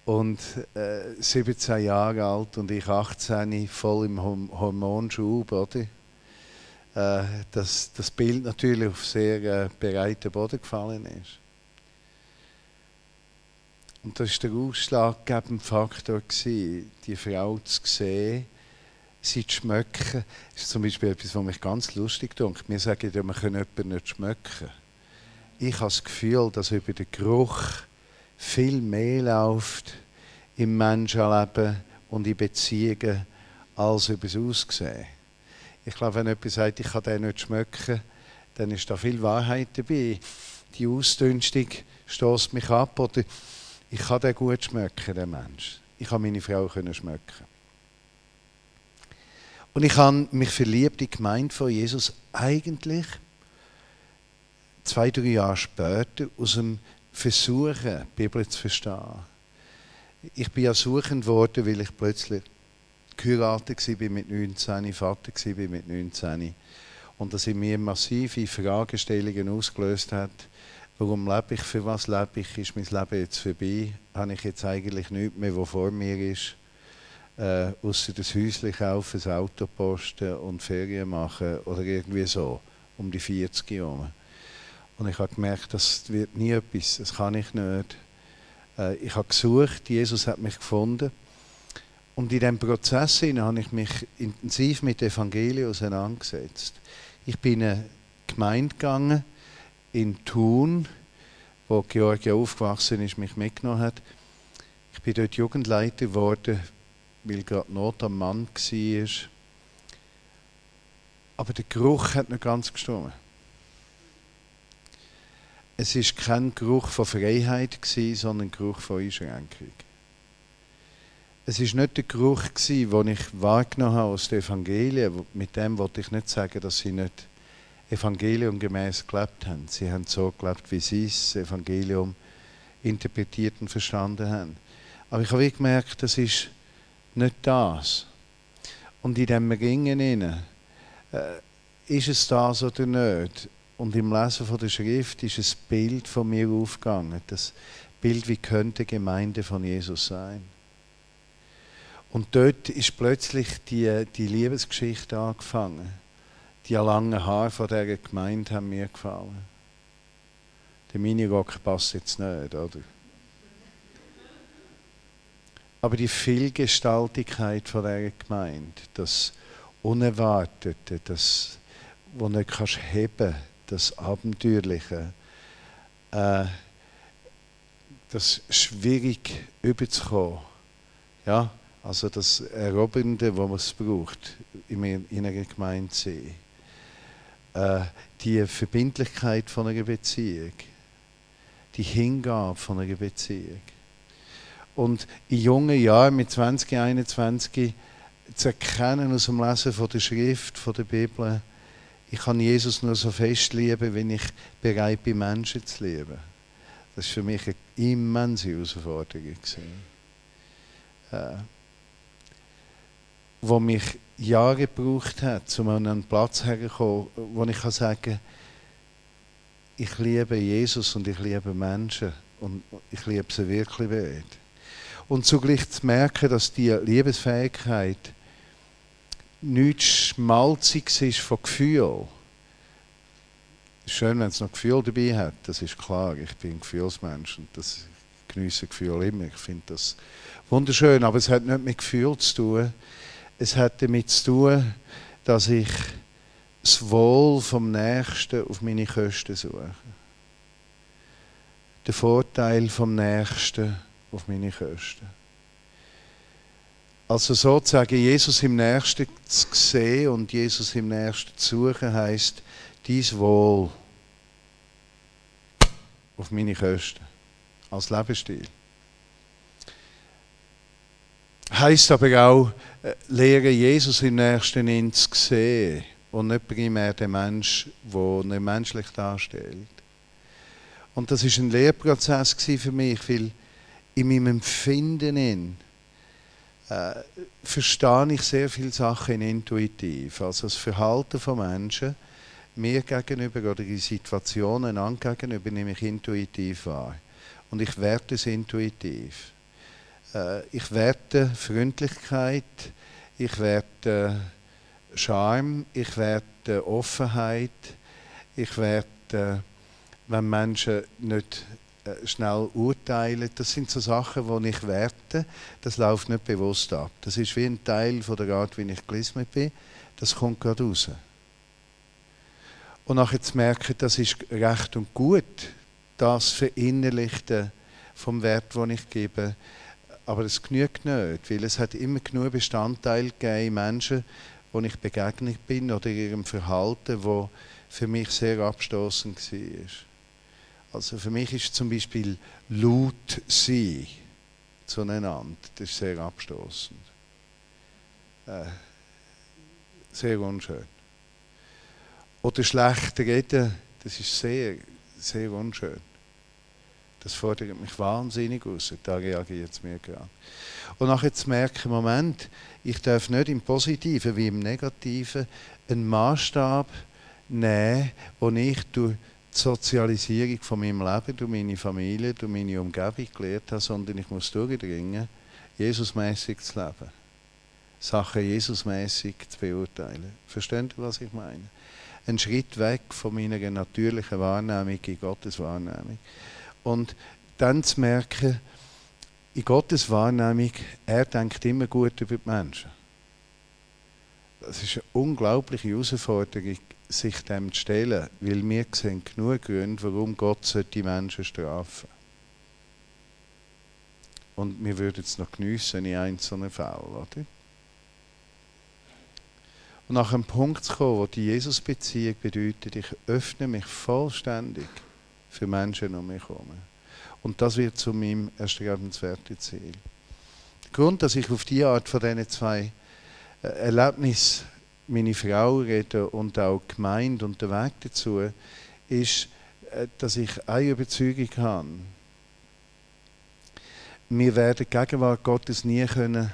S3: und äh, 17 Jahre alt und ich 18, voll im Hormonschub, oder? Äh, dass das Bild natürlich auf sehr äh, breiten Boden gefallen ist. Und das war der ausschlaggebende Faktor, gewesen, die Frau zu sehen, sie zu schmecken. Ist zum Beispiel etwas, was mich ganz lustig tut. Wir sagen ja, wir können jemanden nicht schmecken. Ich habe das Gefühl, dass über den Geruch viel mehr läuft im Menschenleben und in Beziehungen als über das Aussehen. Ich glaube, wenn jemand sagt, ich kann den nicht schmecken, dann ist da viel Wahrheit dabei. Die Ausdünstung stößt mich ab oder ich kann den gut schmecken, den Mensch. Ich kann meine Frau können schmecken. Und ich habe mich verliebt in die Gemeinde von Jesus eigentlich zwei, drei Jahre später aus dem Versuchen, die Bibel zu verstehen. Ich bin ja suchend worden, weil ich plötzlich geheiratet war mit 19, Vater war mit 19 und das in mir massive Fragestellungen ausgelöst hat. Warum lebe ich? Für was lebe ich? Ist mein Leben jetzt vorbei? Habe ich jetzt eigentlich nichts mehr, was vor mir ist? Äh, außer das Häuschen kaufen, das Auto posten und Ferien machen oder irgendwie so, um die 40 Jahre. Und ich habe gemerkt, das wird nie etwas, das kann ich nicht. Äh, ich habe gesucht, Jesus hat mich gefunden und in diesem Prozess habe ich mich intensiv mit dem Evangelium auseinandergesetzt. Ich bin in eine Gemeinde gegangen, in Thun, wo Georgia aufgewachsen ist, mich mitgenommen hat. Ich bin dort Jugendleiter geworden, weil gerade Not am Mann war. Aber der Geruch hat nicht ganz gestimmt. Es war kein Geruch von Freiheit, sondern ein Geruch von Einschränkung es ist nicht der Geruch den ich wahrgenommen habe aus den Evangelien. Mit dem wollte ich nicht sagen, dass sie nicht Evangelium gemäß gelebt haben. Sie haben so gelebt, wie sie das Evangelium interpretiert und verstanden haben. Aber ich habe gemerkt, das ist nicht das. Und in diesem Ringen äh, ist es das oder nicht? Und im Lesen von der Schrift ist ein Bild von mir aufgegangen. Das Bild, wie könnte Gemeinde von Jesus sein? Und dort ist plötzlich die, die Liebesgeschichte angefangen. Die langen Haare von dieser Gemeinde haben mir gefallen. Der Minirock passt jetzt nicht, oder? Aber die Vielgestaltigkeit von dieser Gemeinde, das Unerwartete, das, du nicht kannst heben, das Abenteuerliche, äh, das schwierig überzukommen, ja, also das Erobernde, was es braucht, in einer Gemeinde sehen. Äh, die Verbindlichkeit von einer Beziehung. Die Hingabe von einer Beziehung. Und in jungen Jahren, mit 20, 21, zu erkennen aus dem Lesen von der Schrift, von der Bibel, ich kann Jesus nur so fest lieben, wenn ich bereit bin, Menschen zu lieben. Das war für mich eine immense Herausforderung. Äh, wo mich Jahre gebraucht hat, um an einen Platz herzukommen, wo ich kann sagen ich liebe Jesus und ich liebe Menschen und ich liebe sie wirklich weit. Und zugleich zu merken, dass die Liebesfähigkeit nichts Schmalziges ist von Gefühl. Schön, wenn es noch Gefühl dabei hat, das ist klar. Ich bin ein Gefühlsmensch und das genieße Gefühl immer. Ich finde das wunderschön, aber es hat nicht mit Gefühl zu tun es hat damit zu tun, dass ich das Wohl vom Nächsten auf meine Kosten suche. den Vorteil vom Nächsten auf meine Kosten. Also sozusagen Jesus im Nächsten zu sehen und Jesus im Nächsten zu suchen, heisst dies Wohl auf meine Kosten als Lebensstil. Heißt aber auch, äh, lehren Jesus im Nächsten ihn zu sehen und nicht primär den Mensch, der nicht menschlich darstellt. Und das ist ein Lehrprozess für mich, weil in meinem Empfinden in, äh, verstehe ich sehr viele Sachen intuitiv. Also das Verhalten von Menschen mir gegenüber oder die Situationen an gegenüber nehme ich intuitiv wahr. Und ich werte es intuitiv. Äh, ich werte Freundlichkeit, ich werte Charme, ich werte Offenheit, ich werte, wenn Menschen nicht schnell urteilen. Das sind so Sachen, die ich werte. Das läuft nicht bewusst ab. Das ist wie ein Teil von der Art, wie ich gelismet bin. Das kommt gerade raus. Und nachher zu merken, das ist recht und gut, das Verinnerlichte vom Wert, den ich gebe. Aber es genügt nicht, weil es hat immer genug Bestandteile gegeben, Menschen, wo ich begegnet bin oder ihrem Verhalten, wo für mich sehr abstoßend war. Also für mich ist zum Beispiel laut sein zueinander, das ist sehr abstoßend. Äh, sehr unschön. Oder schlecht reden, das ist sehr, sehr unschön. Das fordert mich wahnsinnig aus. Da reagiert es mir gerade. Und nachher zu merken, Moment, ich darf nicht im Positiven wie im Negativen einen Maßstab nehmen, den ich durch die Sozialisierung von meinem Leben, durch meine Familie, durch meine Umgebung gelernt habe, sondern ich muss durchdringen, Jesusmäßig zu leben. Sachen Jesusmäßig zu beurteilen. Versteht ihr, was ich meine? Ein Schritt weg von meiner natürlichen Wahrnehmung in Gottes Wahrnehmung. Und dann zu merken, in Gottes Wahrnehmung, er denkt immer gut über die Menschen. Das ist eine unglaubliche Herausforderung, sich dem zu stellen, weil wir sehen genug Gründe, warum Gott die Menschen strafen Und wir würden es noch geniessen in einzelnen Fällen, oder? Und nach einem Punkt zu kommen, wo die Jesus-Beziehung bedeutet, ich öffne mich vollständig für Menschen um mich herum. Und das wird zu meinem erstrebenswerten Ziel. Der Grund, dass ich auf die Art von diesen zwei äh, Erlebnissen meine Frau rede und auch Gemeinde und der Weg dazu, ist, äh, dass ich eine Überzeugung habe. Wir werden die Gegenwart Gottes nie können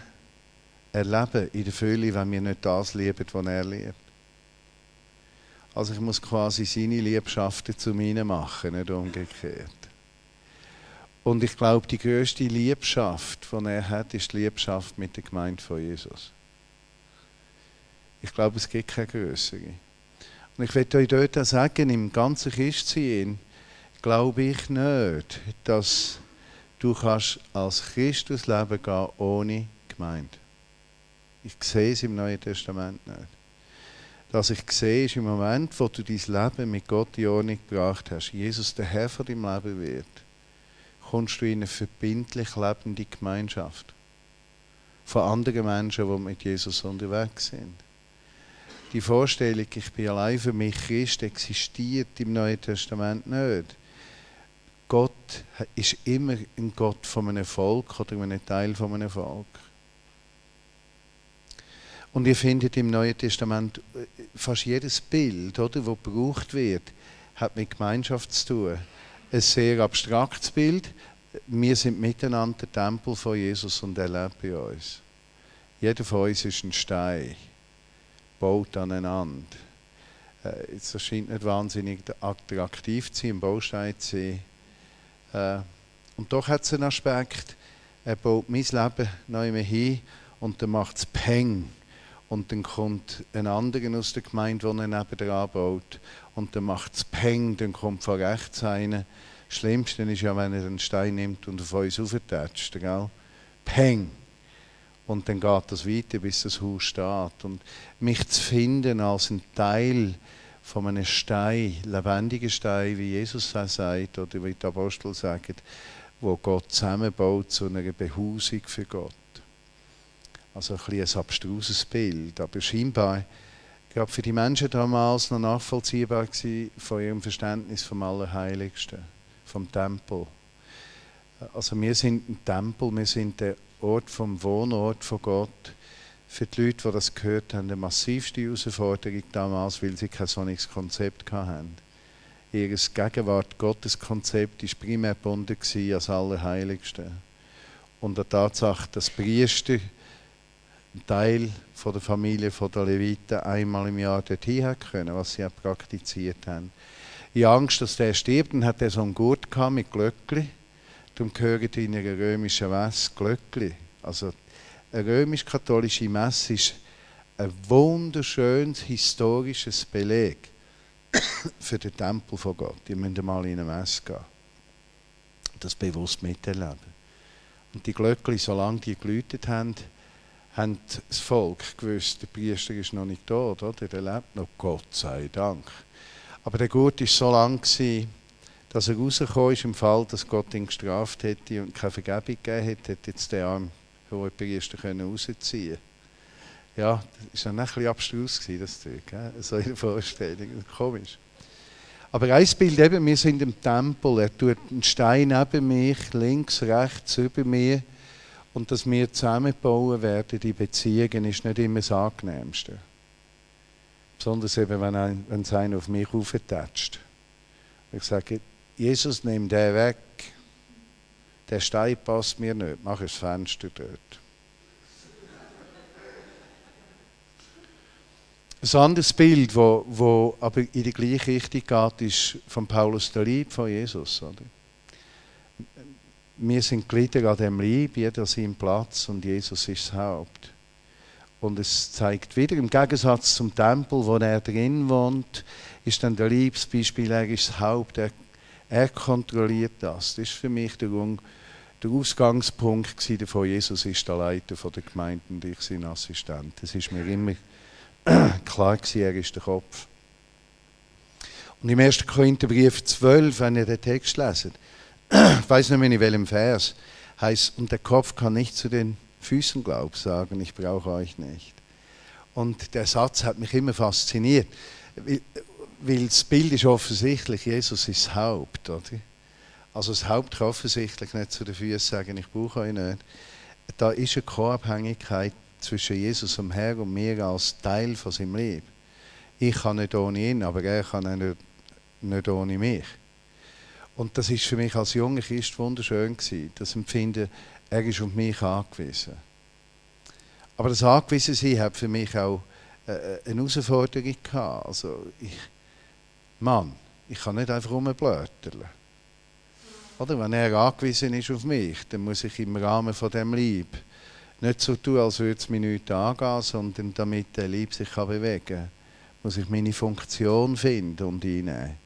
S3: erleben in der Fülle, wenn wir nicht das lieben, was er liebt. Also ich muss quasi seine Liebschaften zu meinen machen, nicht umgekehrt. Und ich glaube, die größte Liebschaft, die er hat, ist die Liebschaft mit der Gemeinde von Jesus. Ich glaube, es gibt keine größere. Und ich möchte euch dort auch sagen, im ganzen Christsein glaube ich nicht, dass du kannst als Christus leben gehen ohne Gemeinde. Ich sehe es im Neuen Testament nicht. Das ich sehe, ist im Moment, wo du dein Leben mit Gott in Ordnung gebracht hast, Jesus der Herr von deinem Leben wird, kommst du in eine verbindlich lebende Gemeinschaft von anderen Menschen, die mit Jesus unterwegs sind. Die Vorstellung, ich bin allein für mich Christ, existiert im Neuen Testament nicht. Gott ist immer ein Gott von einem Volk oder einem Teil von einem Volk. Und ihr findet im Neuen Testament äh, fast jedes Bild, oder, das gebraucht wird, hat mit Gemeinschaft zu tun. Ein sehr abstraktes Bild. Wir sind miteinander der Tempel von Jesus und er lebt bei uns. Jeder von uns ist ein Stein, baut aneinander. Äh, es erscheint nicht wahnsinnig attraktiv zu sein, ein Baustein zu sein. Äh, und doch hat es einen Aspekt, er baut mein Leben neu hin und dann macht es Peng und dann kommt ein anderer aus der Gemeinde, der ihn nebenan baut und dann macht es Peng, dann kommt von rechts einer. Das Schlimmste ist ja, wenn er einen Stein nimmt und auf uns auftätscht, Peng. Und dann geht das weiter, bis das Haus steht. Und mich zu finden als ein Teil, von einem Stein, lebendigen Stein, wie Jesus auch sagt, oder wie die Apostel sagen, wo Gott zusammenbaut zu einer Behausung für Gott. Also ein, ein abstruses Bild, aber scheinbar gerade für die Menschen damals noch nachvollziehbar gewesen von ihrem Verständnis vom Allerheiligsten, vom Tempel. Also wir sind ein Tempel, wir sind der Ort vom Wohnort von Gott. Für die Leute, die das gehört haben, die massivste Herausforderung damals, weil sie kein solches Konzept hatten. Ihr Gegenwart Gottes Konzept war primär gebunden als Allerheiligste. Und der Tatsache, dass Priester ein Teil der Familie der Leviten einmal im Jahr dorthin können, was sie auch praktiziert haben. In Angst, dass der stirbt, dann hat er so einen Gurt mit Glöckli. Darum gehören in einer römischen Messe Glöckli. Also eine römisch-katholische Messe ist ein wunderschönes historisches Beleg für den Tempel von Gott. Die müssen mal in eine Messe gehen. Das bewusst miterleben. Und die Glöckli, solange die geläutet haben, haben das Volk gewusst, der Priester ist noch nicht tot, oder? der lebt noch, Gott sei Dank. Aber der Gurt war so lang, dass er rausgekommen ist im Fall, dass Gott ihn gestraft hätte und keine Vergebung gegeben hätte, hätte jetzt der arme hohe Priester rausziehen können. Ja, das war dann ein bisschen abstrus, das Zeug, so in der Vorstellung, komisch. Aber ein Bild eben, wir sind im Tempel, er tut einen Stein neben mich, links, rechts über mir, und dass wir zusammenbauen werden, die Beziehungen, ist nicht immer das Angenehmste. Besonders eben, wenn, ein, es einen auf mich auftatscht. Ich sage, Jesus, nimm den weg. Der Stein passt mir nicht. Mach das Fenster dort. Ein anderes Bild, wo, wo aber in die gleiche Richtung geht, ist von Paulus der Lieb von Jesus. Oder? wir sind Glieder an dem Lieb, jeder seinen Platz und Jesus ist das Haupt. Und es zeigt wieder, im Gegensatz zum Tempel, wo er drin wohnt, ist dann der Liebsbeispiel, er ist das Haupt, er, er kontrolliert das. Das ist für mich der, der Ausgangspunkt von Jesus ist der Leiter der Gemeinde und ich sein Assistent. Das ist mir immer klar gewesen, er ist der Kopf. Und im 1. Korintherbrief 12, wenn ihr den Text leset, ich weiß nicht mehr in welchem Vers, heißt, und der Kopf kann nicht zu den Füßen Glaub sagen, ich brauche euch nicht. Und der Satz hat mich immer fasziniert, weil das Bild ist offensichtlich, Jesus ist das Haupt. Oder? Also das Haupt kann offensichtlich nicht zu den Füßen sagen, ich brauche euch nicht. Da ist eine Co-Abhängigkeit zwischen Jesus am Herr und mir als Teil von seinem Leben. Ich kann nicht ohne ihn, aber er kann nicht, nicht ohne mich. Und das ist für mich als junger Christ wunderschön gewesen, das Empfinden, er ist auf mich angewiesen. Aber das Angewiesensein hat für mich auch äh, äh, eine Herausforderung gehabt. Also ich, Mann, ich kann nicht einfach rumblöteln. Oder wenn er angewiesen ist auf mich, dann muss ich im Rahmen von dem Lieb nicht so tun, als würde es mir nichts angehen, sondern damit der Lieb sich bewegen kann, muss ich meine Funktion finden und einnehmen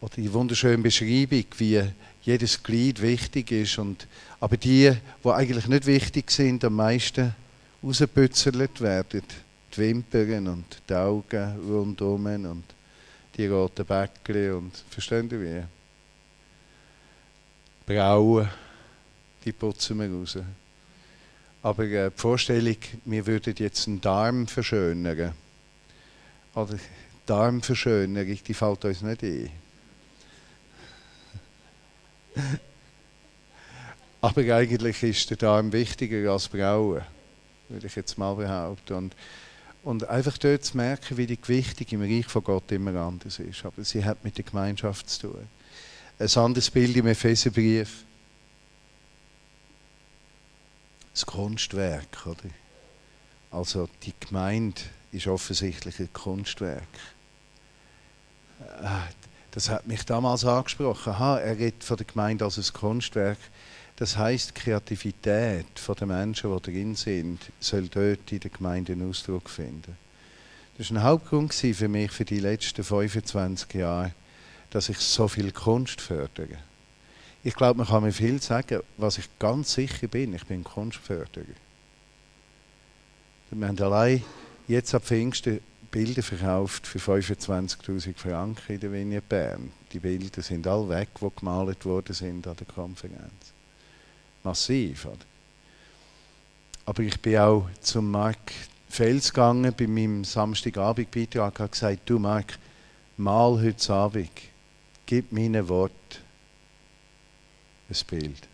S3: oder die wunderschöne Beschreibung, wie jedes Glied wichtig ist. Und, aber die, die eigentlich nicht wichtig sind, am meisten rausgebützelt werden. Die Wimpern und die Augen rundum und die roten Bäckchen und verstehen Sie wie? Brauen, die putzen wir raus. Aber äh, die Vorstellung, wir würden jetzt einen Darm verschönern, oder Darmverschönerung, die fällt uns nicht ein. Aber eigentlich ist der Darm wichtiger als Brauen, würde ich jetzt mal behaupten. Und, und einfach dort zu merken, wie die Gewichtung im Reich von Gott immer anders ist. Aber sie hat mit der Gemeinschaft zu tun. Ein anderes Bild im Epheserbrief. Das Kunstwerk, oder? Also die Gemeinde ist offensichtlich ein Kunstwerk. Äh, das hat mich damals angesprochen. Aha, er redet von der Gemeinde als ein Kunstwerk. Das heißt, die Kreativität der Menschen, die drin sind, soll dort in der Gemeinde Ausdruck finden. Das war ein Hauptgrund für mich für die letzten 25 Jahre, dass ich so viel Kunst fördere. Ich glaube, man kann mir viel sagen, was ich ganz sicher bin. Ich bin Kunstförderer. Wir haben allein jetzt ab Pfingsten Bilder verkauft für 25'000 Franken in der Vignette Bern. Die Bilder sind alle weg, die gemalt worden sind an der Konferenz. Massiv, oder? Aber ich bin auch zum Mark Fels gegangen bei meinem Samstagabendbeitrag und habe gesagt, du Mark, mal heute Abend, gib meinen Wort ein Bild.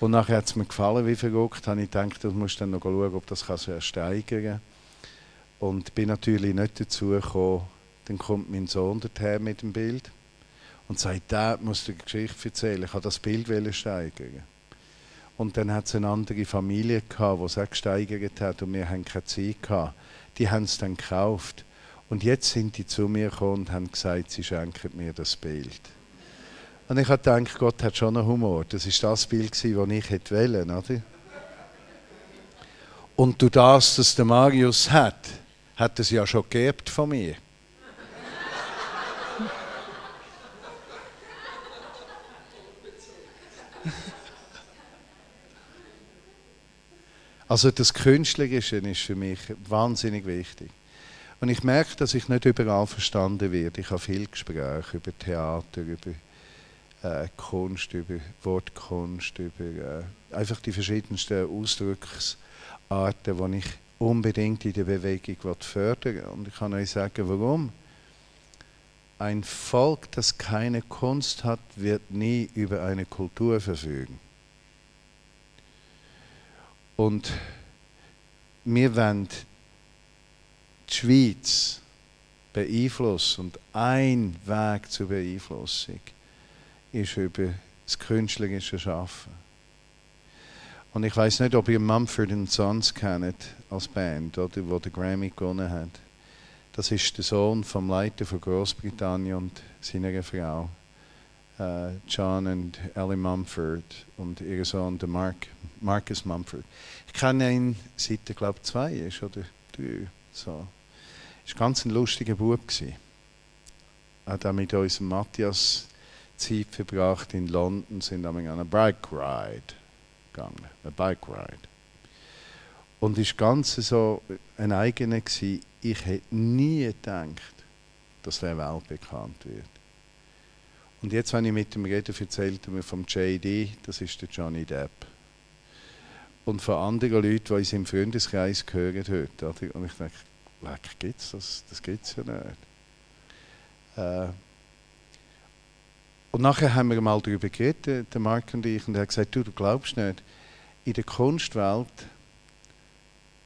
S3: Und nachher hat es mir gefallen, wie verrückt, habe ich gedacht, du musst dann noch schauen, ob das kann so steigern kann. Und bin natürlich nicht dazu gekommen, dann kommt mein Sohn dorthin mit dem Bild und sagt, der muss die Geschichte erzählen, ich habe das Bild steigern. Und dann hat es eine andere Familie gehabt, die es auch gesteigert hat und wir haben keine Zeit gehabt. Die haben es dann gekauft. Und jetzt sind die zu mir gekommen und haben gesagt, sie schenken mir das Bild. Und ich habe gedacht, Gott hat schon einen Humor. Das ist das Bild, das ich hätte wollen, oder? Und du das, das der Marius hat, hat es ja schon geerbt von mir. Also das Künstlerische ist für mich wahnsinnig wichtig. Und ich merke, dass ich nicht überall verstanden werde. Ich habe viel Gespräche über Theater, über äh, Kunst, über Wortkunst, über äh, einfach die verschiedensten Ausdrucksarten, die ich unbedingt in der Bewegung fördern will. Und ich kann euch sagen, warum. Ein Volk, das keine Kunst hat, wird nie über eine Kultur verfügen. Und wir wollen die Schweiz beeinflussen. Und ein Weg zur Beeinflussung ist über das künstlerische Schaffen. Und ich weiß nicht, ob ihr Mumford Sons kennt als Band, oder, wo der Grammy gewonnen hat. Das ist der Sohn vom Leiter von Großbritannien und seiner Frau, uh, John und Ellie Mumford und ihr Sohn, der Mark, Marcus Mumford. Ich kenne ihn seit er, glaube zwei ist oder drei. So. Es war ganz ein lustiger Bub. Er hat auch mit unserem Matthias Zeit verbracht in London, sind an einer Bike Ride gegangen. Eine Bike Ride. Und war ganz so ein eigener. Ich hätte nie gedacht, dass der weltbekannt wird. Und jetzt, wenn ich mit dem rede, erzählt er mir vom JD, das ist der Johnny Depp. Und von anderen Leuten, die in seinem Freundeskreis gehören heute. Und ich denke, leck, gibt's das? Das gibt es ja nicht. Äh, und nachher haben wir mal darüber geredet, der Mark und ich, und er hat gesagt, du, du glaubst nicht, in der Kunstwelt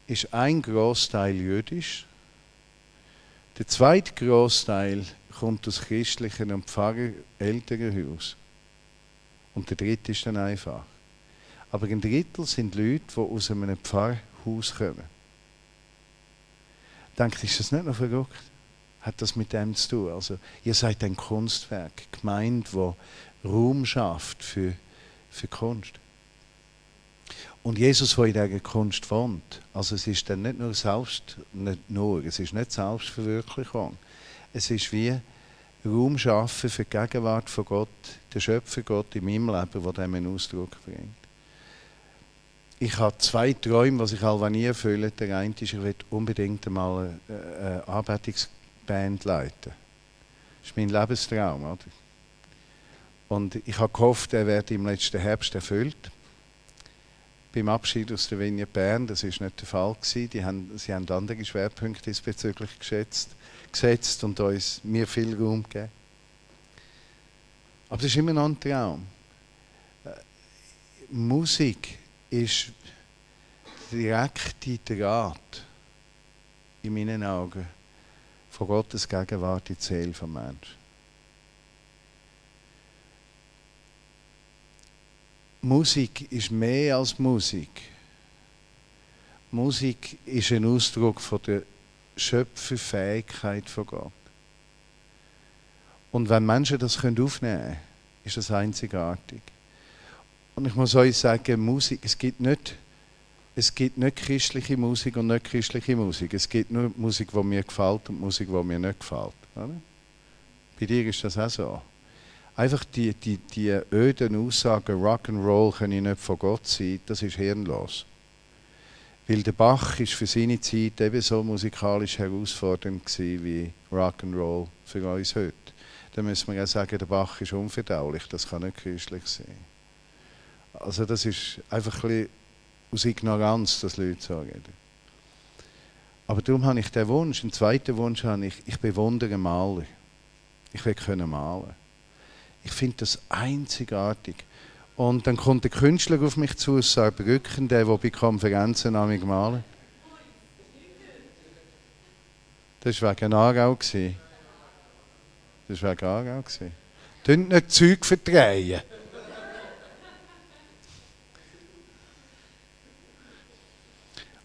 S3: ist ein Großteil jüdisch, der zweite Großteil kommt aus christlichen und Pfarrer Elternhaus. Und der dritte ist dann einfach. Aber ein Drittel sind Leute, die aus einem Pfarrhaus kommen. Denkt, ist das nicht noch verrückt? Hat das mit dem zu tun? Also, ihr seid ein Kunstwerk, gemeint, wo Raum schafft für, für Kunst. Und Jesus, der in dieser Kunst wohnt, also es ist dann nicht nur selbst, nicht nur, es ist nicht Selbstverwirklichung. Es ist wie Raum schaffen für die Gegenwart von Gott, der Schöpfer Gott in meinem Leben, der dem einen Ausdruck bringt. Ich habe zwei Träume, die ich alle nie erfülle. Der eine ist, ich will unbedingt einmal eine Anbetungsband leiten. Das ist mein Lebenstraum. Oder? Und ich habe gehofft, er werde im letzten Herbst erfüllt beim Abschied aus der Vignette Bern. Das war nicht der Fall. Gewesen. Die haben, sie haben andere Schwerpunkte diesbezüglich geschätzt, gesetzt und uns mir viel Raum gegeben. Aber das ist immer noch ein Traum. Äh, Musik ist direkte Draht in meinen Augen von Gottes Gegenwart in die Seele des Menschen. Musik ist mehr als Musik. Musik ist ein Ausdruck von der Schöpferfähigkeit von Gott. Und wenn Menschen das aufnehmen können, ist das einzigartig. Und ich muss euch sagen, Musik, es gibt nicht, es gibt nicht christliche Musik und nicht christliche Musik. Es gibt nur Musik, die mir gefällt und Musik, die mir nicht gefällt. Oder? Bei dir ist das auch so einfach die, die, die öden Aussagen, Rock'n'Roll kann ich nicht von Gott sein, das ist hirnlos. Weil der Bach ist für seine Zeit ebenso musikalisch herausfordernd wie Rock'n'Roll für uns heute. Dann müssen wir ja sagen, der Bach ist unverdaulich, das kann nicht christlich sein. Also das ist einfach ein aus Ignoranz, dass Leute reden. Aber darum habe ich den Wunsch, einen zweiten Wunsch habe ich, ich bewundere Maler. Ich will können malen. Ich finde das einzigartig. Und dann kommt der Künstler auf mich zu aus Saarbrücken, der, der bei Konferenzen an mich malen. Das war wegen Aarau. Das war wegen Aarau. Tönt nicht Zeug verdrehen.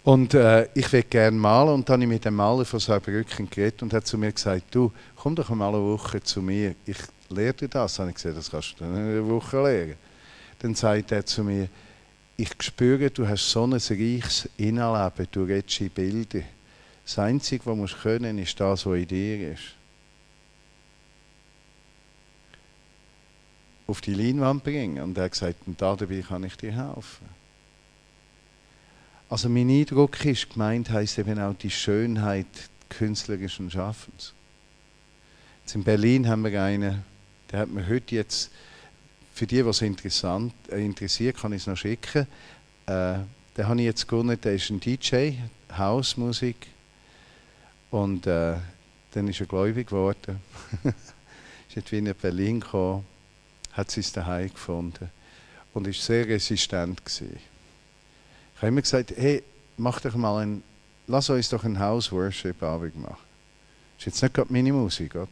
S3: Und äh, ich will gerne malen und dann habe ich mit dem Maler von Saarbrücken geredet und hat zu mir gesagt, du, komm doch mal eine Woche zu mir, ich lehre dir das. Habe ich gesagt, das kannst du in einer Woche lernen. Dann sagt er zu mir, ich spüre, du hast so ein reiches Innenleben, du redest in Bilder. Das Einzige, was du können ist das, was in dir ist. Auf die Leinwand bringen. Und er hat gesagt, und dabei kann ich dir helfen. Also mein Eindruck ist, gemeint heisst eben auch die Schönheit künstlerischen Schaffens. Jetzt in Berlin haben wir einen, der hat mir heute jetzt, für die, was interessant, äh, interessiert, kann ich es noch schicken. Äh, den habe ich jetzt gewonnen, der ist ein DJ, Hausmusik. Und äh, dann ist er gläubig geworden. ist jetzt wieder in Berlin gekommen, hat sein daheim gefunden und ist sehr resistent gewesen. Ich habe immer gesagt, hey, mach doch mal ein, lass uns doch ein House Worship Abend machen. Das ist jetzt nicht gerade meine Musik, oder?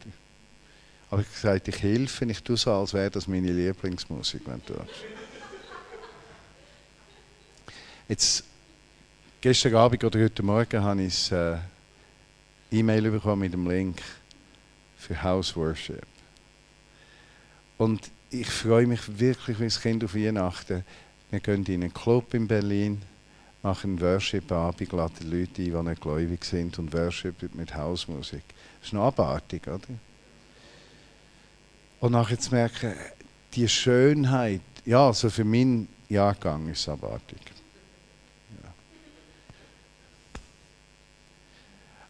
S3: Aber ich habe gesagt, ich helfe, ich tue so, als wäre das meine Lieblingsmusik, wenn du hast. Jetzt, gestern Abend oder heute Morgen habe ich eine äh, E-Mail bekommen mit dem Link für House Worship. Und ich freue mich wirklich wie ein Kind auf Weihnachten. Wir gehen in einen Club in Berlin machen einen Worship-Abend, laden Leute ein, die nicht gläubig sind und Worship mit Hausmusik. Das ist noch abartig, oder? Und nachher zu merken, die Schönheit, ja, also für meinen Jahrgang ist es abartig. Ja.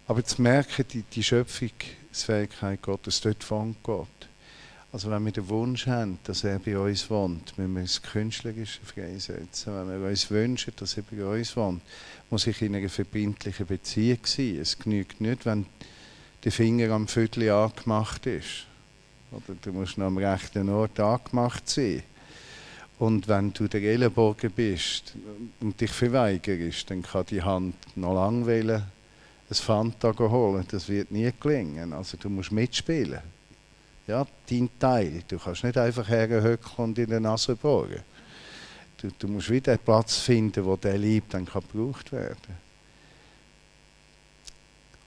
S3: Aber zu merken, die, die Schöpfungsfähigkeit Gottes, dort von Gott. Also wenn wir den Wunsch haben, dass er bei uns wohnt, müssen wir das Künstlerische freisetzen. Wenn wir uns wünschen, dass er bei uns wohnt, muss ich in einer verbindlichen Beziehung sein. Es genügt nicht, wenn der Finger am Viertel angemacht ist. Oder du musst noch am rechten Ort angemacht sein. Und wenn du der Ellenbogen bist und dich verweigerst, dann kann die Hand noch lang wählen, ein Fanta holen. Das wird nie gelingen. Also du musst mitspielen ja, dein Teil. Du kannst nicht einfach herhöckeln und in der Nase bohren. Du, du musst wieder einen Platz finden, wo der Lieb dann kann gebraucht werden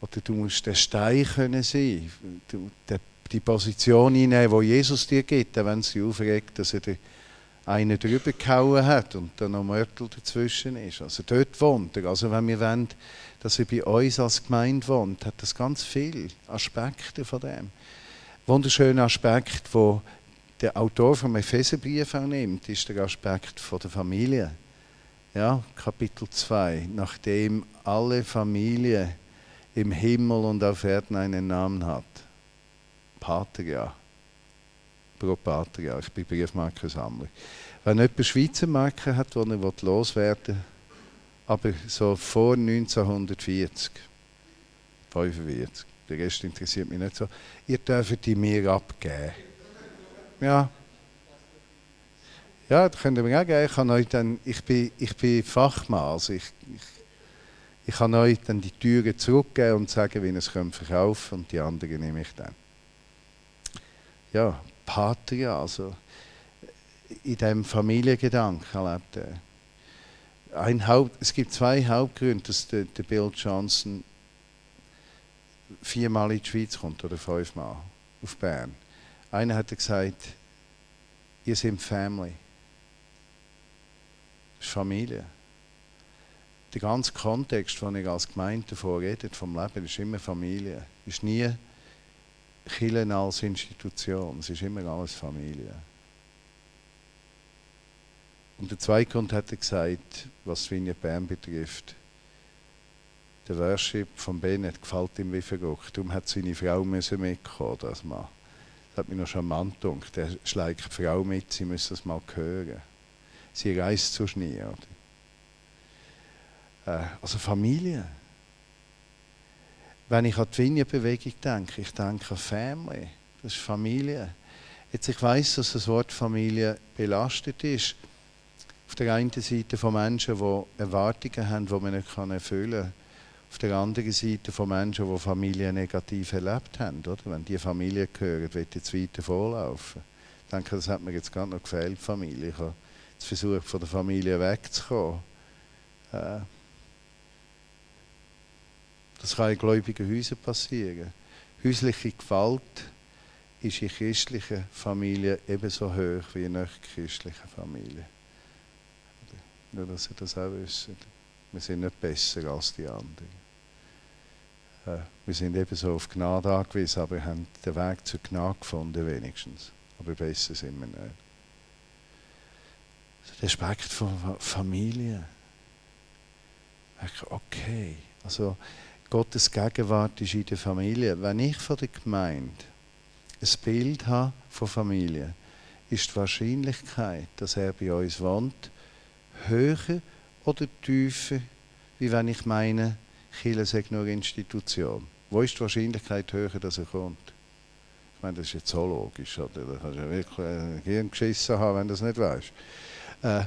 S3: Oder du musst der Stein können sein, du, der, die Position einnehmen, die Jesus dir gibt, wenn sie aufregt, dass er dir einen drüber gehauen hat und dann noch Mörtel dazwischen ist. Also dort wohnt er. Also wenn wir wollen, dass er bei uns als Gemeinde wohnt, hat das ganz viele Aspekte von dem wunderschöner Aspekt, wo der Autor vom Epheserbrief annimmt, ist der Aspekt von der Familie. Ja, Kapitel 2. Nachdem alle Familie im Himmel und auf Erden einen Namen hat. Patria. Pro Patria. Ich bin Briefmarkensammler. Wenn jemand Schweizer Marken hat, die er loswerden will, aber so vor 1940, 45, der Rest interessiert mich nicht so. Ihr dürft die mir abgeben. Ja. Ja, das könnt ihr mir auch geben. Ich, kann euch dann, ich, bin, ich bin Fachmann. Also ich, ich, ich kann euch dann die Türen zurückgeben und sagen, wie ihr es könnt verkaufen und die anderen nehme ich dann. Ja, Patria, also in diesem Familiengedanken lebt er. Ein Haupt, es gibt zwei Hauptgründe, dass der, der Bill Johnson viermal in die Schweiz kommt oder fünfmal auf Bern. Einer hat gesagt, ihr seid Family. Das ist Familie. Der ganze Kontext, den ich als Gemeinde davon redet, vom Leben, ist immer Familie. Ist nie Kirchen als Institution. Es ist immer alles Familie. Und der zweite Grund hat er gesagt, was Vinja Bern betrifft, der Worship von Bennett gefällt ihm wie verrückt. Darum hat seine Frau müssen mitkommen, das mal. Das hat mich noch charmant gedacht. Der schlägt die Frau mit, sie müssen das mal hören. Sie reist Schnee. Oder? Äh, also Familie. Wenn ich an die Vineyard-Bewegung denke, ich denke an Family. Das ist Familie. Jetzt, ich weiß, dass das Wort Familie belastet ist. Auf der einen Seite von Menschen, die Erwartungen haben, die man nicht erfüllen kann. Auf der anderen Seite von Menschen, die Familie negativ erlebt haben. Oder? Wenn die Familie gehören, wird jetzt weiter vorlaufen. Ich denke, das hat mir jetzt gerade noch gefehlt, Familie. Ich habe versucht, von der Familie wegzukommen. Äh, das kann in gläubigen Häusern passieren. Häusliche Gewalt ist in christlichen Familien ebenso hoch wie in nicht christlichen Familien. Nur, dass ihr das auch wisst. Wir sind nicht besser als die anderen. Äh, wir sind ebenso auf Gnade angewiesen, aber wir haben den Weg zur Gnade gefunden, wenigstens. Aber besser sind wir nicht. Der Aspekt von Familie. Okay, also Gottes Gegenwart ist in der Familie. Wenn ich von der Gemeinde ein Bild habe von Familie, ist die Wahrscheinlichkeit, dass er bei uns wohnt, höher oder tiefer, wie wenn ich meine, Chile sagt nur Institution. Wo ist die Wahrscheinlichkeit höher, dass er kommt? Ich meine, das ist jetzt so logisch. Oder? Da kannst du ja wirklich ein Gehirn geschissen haben, wenn du das nicht weißt. Äh,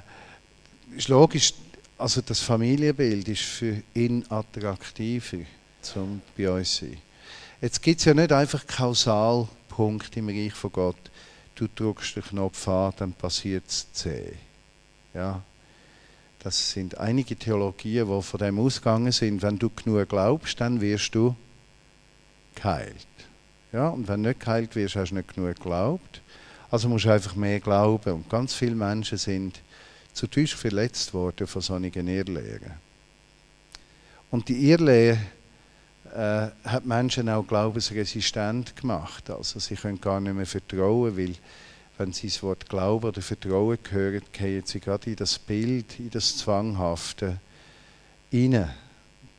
S3: ist logisch, also das Familienbild ist für ihn attraktiver, um bei uns sein. Jetzt gibt es ja nicht einfach Kausalpunkte im Reich von Gott. Du drückst den Knopf an, dann passiert es zäh. Ja? Das sind einige Theologien, die von dem ausgegangen sind. Wenn du genug glaubst, dann wirst du geheilt. Ja? Und wenn du nicht geheilt wirst, hast du nicht genug geglaubt. Also musst du einfach mehr glauben. Und ganz viele Menschen sind zu Tisch verletzt worden von solchen Irrlehren. Und die Irrlehre äh, hat Menschen auch glaubensresistent gemacht. Also sie können gar nicht mehr vertrauen, weil wenn sie das Wort Glaube oder Vertrauen hören, gehen sie gerade in das Bild, in das Zwanghafte hinein.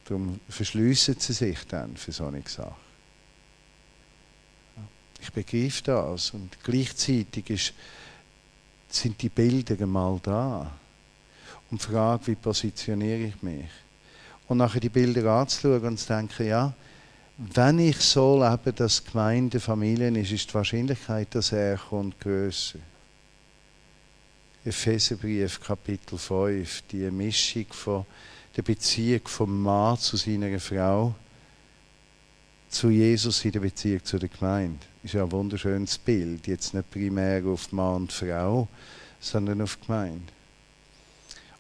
S3: Darum verschliessen sie sich dann für so eine Sache. Ich begreife das und gleichzeitig ist sind die Bilder mal da. Und frage, wie positioniere ich mich? Und nachher die Bilder anzuschauen und zu denken, ja, wenn ich so lebe, dass Gemeinde Familien ist, ist die Wahrscheinlichkeit, dass er kommt, grösser. Epheserbrief, Kapitel 5, die Mischung von der Beziehung vom Mann zu seiner Frau, zu Jesus in der Beziehung zu der Gemeinde ist ja ein wunderschönes Bild. Jetzt nicht primär auf Mann und Frau, sondern auf Gemeinde.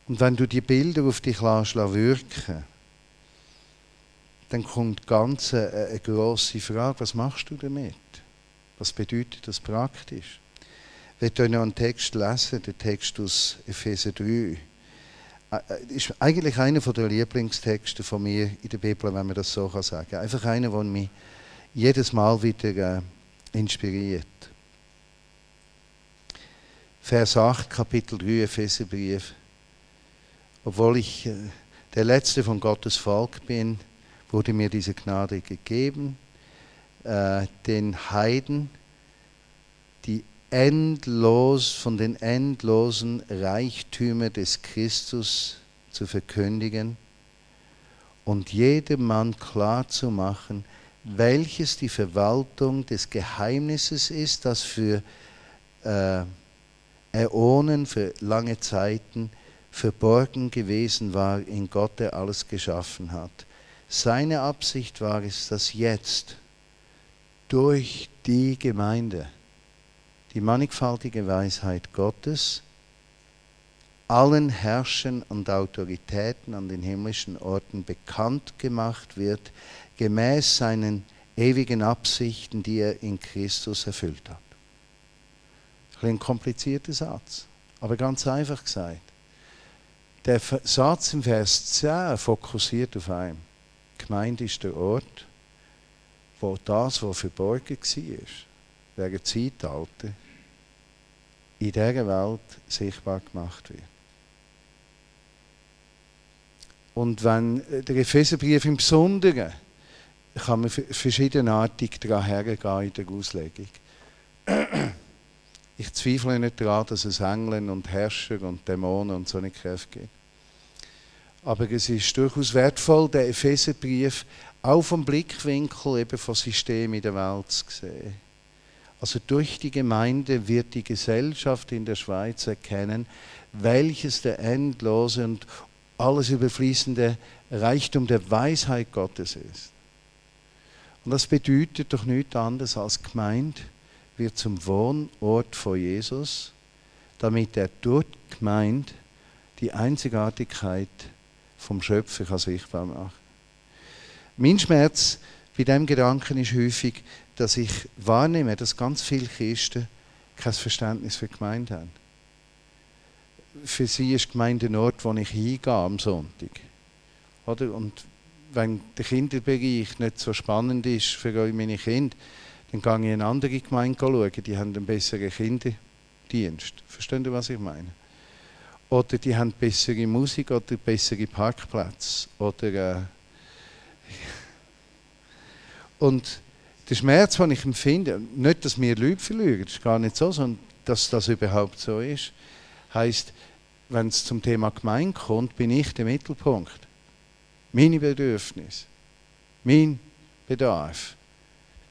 S3: Und wenn du die Bilder auf dich lässt, wirken dann kommt ganz eine, eine grosse Frage, was machst du damit? Was bedeutet das praktisch? Ich werde noch einen Text lesen, den Text aus Epheser 3. Äh, äh, ist eigentlich einer der Lieblingstexte von mir in der Bibel, wenn man das so sagen kann. Einfach einer, der mich jedes Mal wieder äh, inspiriert. Vers 8, Kapitel 3, Epheserbrief. Obwohl ich äh, der Letzte von Gottes Volk bin, wurde mir diese Gnade gegeben, äh, den Heiden, die endlos von den endlosen Reichtümern des Christus zu verkündigen und jedem Mann klar zu machen, welches die Verwaltung des Geheimnisses ist, das für äh, Äonen, für lange Zeiten verborgen gewesen war in Gott, der alles geschaffen hat. Seine Absicht war es, dass jetzt durch die Gemeinde die mannigfaltige Weisheit Gottes allen Herrschern und Autoritäten an den himmlischen Orten bekannt gemacht wird, gemäß seinen ewigen Absichten, die er in Christus erfüllt hat. Ein komplizierter Satz, aber ganz einfach gesagt. Der Satz im Vers 10 fokussiert auf einen. Die Gemeinde ist der Ort, wo das, was verborgen war, wegen Zeitalter, in dieser Welt sichtbar gemacht wird. Und wenn der Epheserbrief im Besonderen, kann man verschiedenartig daran hergehen in der Auslegung. Ich zweifle nicht daran, dass es Engel und Herrscher und Dämonen und so eine Kräfte gibt. Aber es ist durchaus wertvoll, den Epheserbrief auch vom Blickwinkel eben von Systemen in der Welt zu sehen. Also durch die Gemeinde wird die Gesellschaft in der Schweiz erkennen, welches der endlose und alles überfließende Reichtum der Weisheit Gottes ist. Und das bedeutet doch nichts anderes als Gemeinde wird zum Wohnort von Jesus, damit er dort Gemeinde die Einzigartigkeit vom Schöpfer kann sichtbar machen. Mein Schmerz bei diesem Gedanken ist häufig, dass ich wahrnehme, dass ganz viele Christen kein Verständnis für Gemeinde haben. Für sie ist Gemeinde ein Ort, wo ich hingehe am Sonntag. Oder? Und wenn der Kinderbereich nicht so spannend ist für meine Kinder, dann gehe ich in eine andere Gemeinde schauen, die haben einen besseren Kinderdienst. Verstehen Sie, was ich meine? Oder die haben bessere Musik oder bessere Parkplätze. Oder, äh Und der Schmerz, den ich empfinde, nicht, dass wir Leute verlieren, das ist gar nicht so, sondern dass das überhaupt so ist, heißt, wenn es zum Thema Gemeinde kommt, bin ich der Mittelpunkt. Meine Bedürfnisse, mein Bedarf,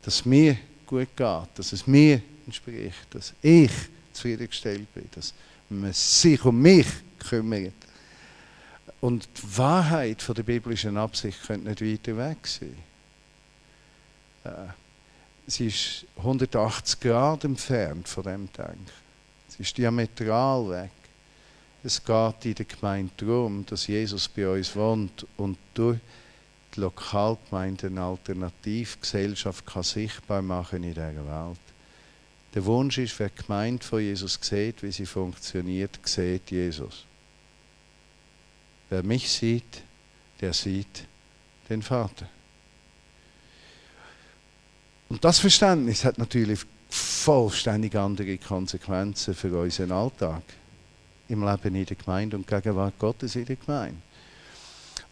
S3: dass mir gut geht, dass es mir entspricht, dass ich zufriedengestellt bin, dass man sich um mich kümmert. Und die Wahrheit von der biblischen Absicht könnte nicht weiter weg sein. Äh, sie ist 180 Grad entfernt von dem Denken. Sie ist diametral weg. Es geht in der Gemeinde darum, dass Jesus bei uns wohnt und durch die Lokalgemeinde eine Alternativgesellschaft kann sichtbar machen in dieser Welt. Der Wunsch ist, wer die Gemeinde von Jesus sieht, wie sie funktioniert, sieht Jesus. Wer mich sieht, der sieht den Vater. Und das Verständnis hat natürlich vollständig andere Konsequenzen für unseren Alltag im Leben in der Gemeinde und Gegenwart Gottes in der Gemeinde.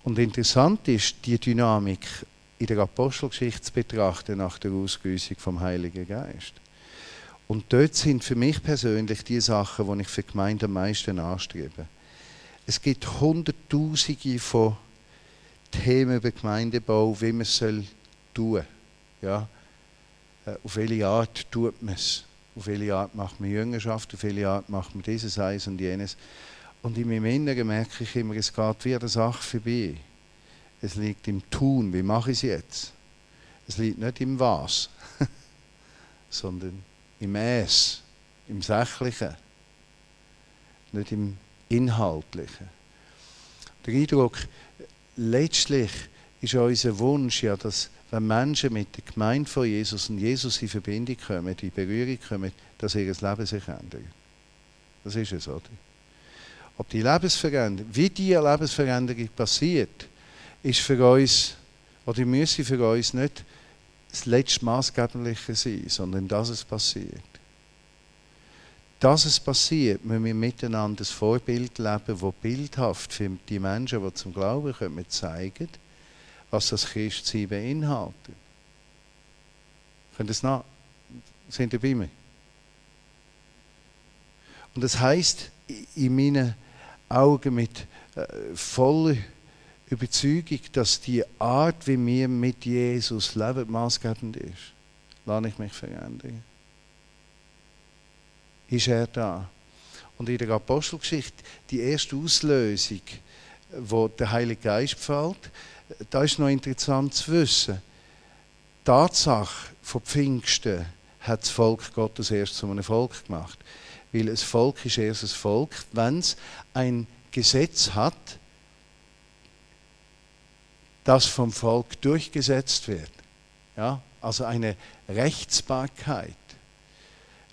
S3: Und interessant ist, die Dynamik in der Apostelgeschichte zu betrachten nach der Ausgüssung vom Heiligen Geist. Und dort sind für mich persönlich die Sachen, die ich für die Gemeinde am meisten anstrebe. Es gibt Hunderttausende von Themen über Gemeindebau, wie man es soll tun ja? Äh, auf welche Art tut man es? Auf welche Art macht man Jüngerschaft? Auf welche Art macht man dieses, eins und jenes? Und in meinem Inneren merke ich immer, es geht wie eine Sache vorbei. Es liegt im Tun, wie mache ich es jetzt? Es liegt nicht im Was, sondern im Es, im Sächlichen, nicht im Inhaltlichen. Der Eindruck, letztlich ist unser Wunsch ja, dass wenn Menschen mit der Gemeinde von Jesus und Jesus in Verbindung kommen, in Berührung kommen, dass ihr Leben sich ändert. Das ist es, oder? Ob die Lebensveränderung, wie diese Lebensveränderung passiert, ist für uns, oder müsse für uns nicht das letzte Maßgebliche sein, sondern dass es passiert. Dass es passiert, müssen wir miteinander ein Vorbild leben, das bildhaft für die Menschen, die zum Glauben kommen, zeigt, was das Christsein beinhaltet. Könnt ihr es nach? Sind ihr bei mir? Und das heißt in meinen Augen mit äh, voller Überzeugung, dass die Art, wie wir mit Jesus leben, maßgebend ist. Lasse ich mich verändern. Ist er da? Und in der Apostelgeschichte, die erste Auslösung, wo der Heilige Geist fällt, da ist noch interessant zu wissen. Die Tatsache von Pfingsten hat das Volk Gottes erst zu einem Volk gemacht. Weil ein Volk ist erst ein Volk, wenn es ein Gesetz hat, das vom Volk durchgesetzt wird. Ja? Also eine Rechtsbarkeit.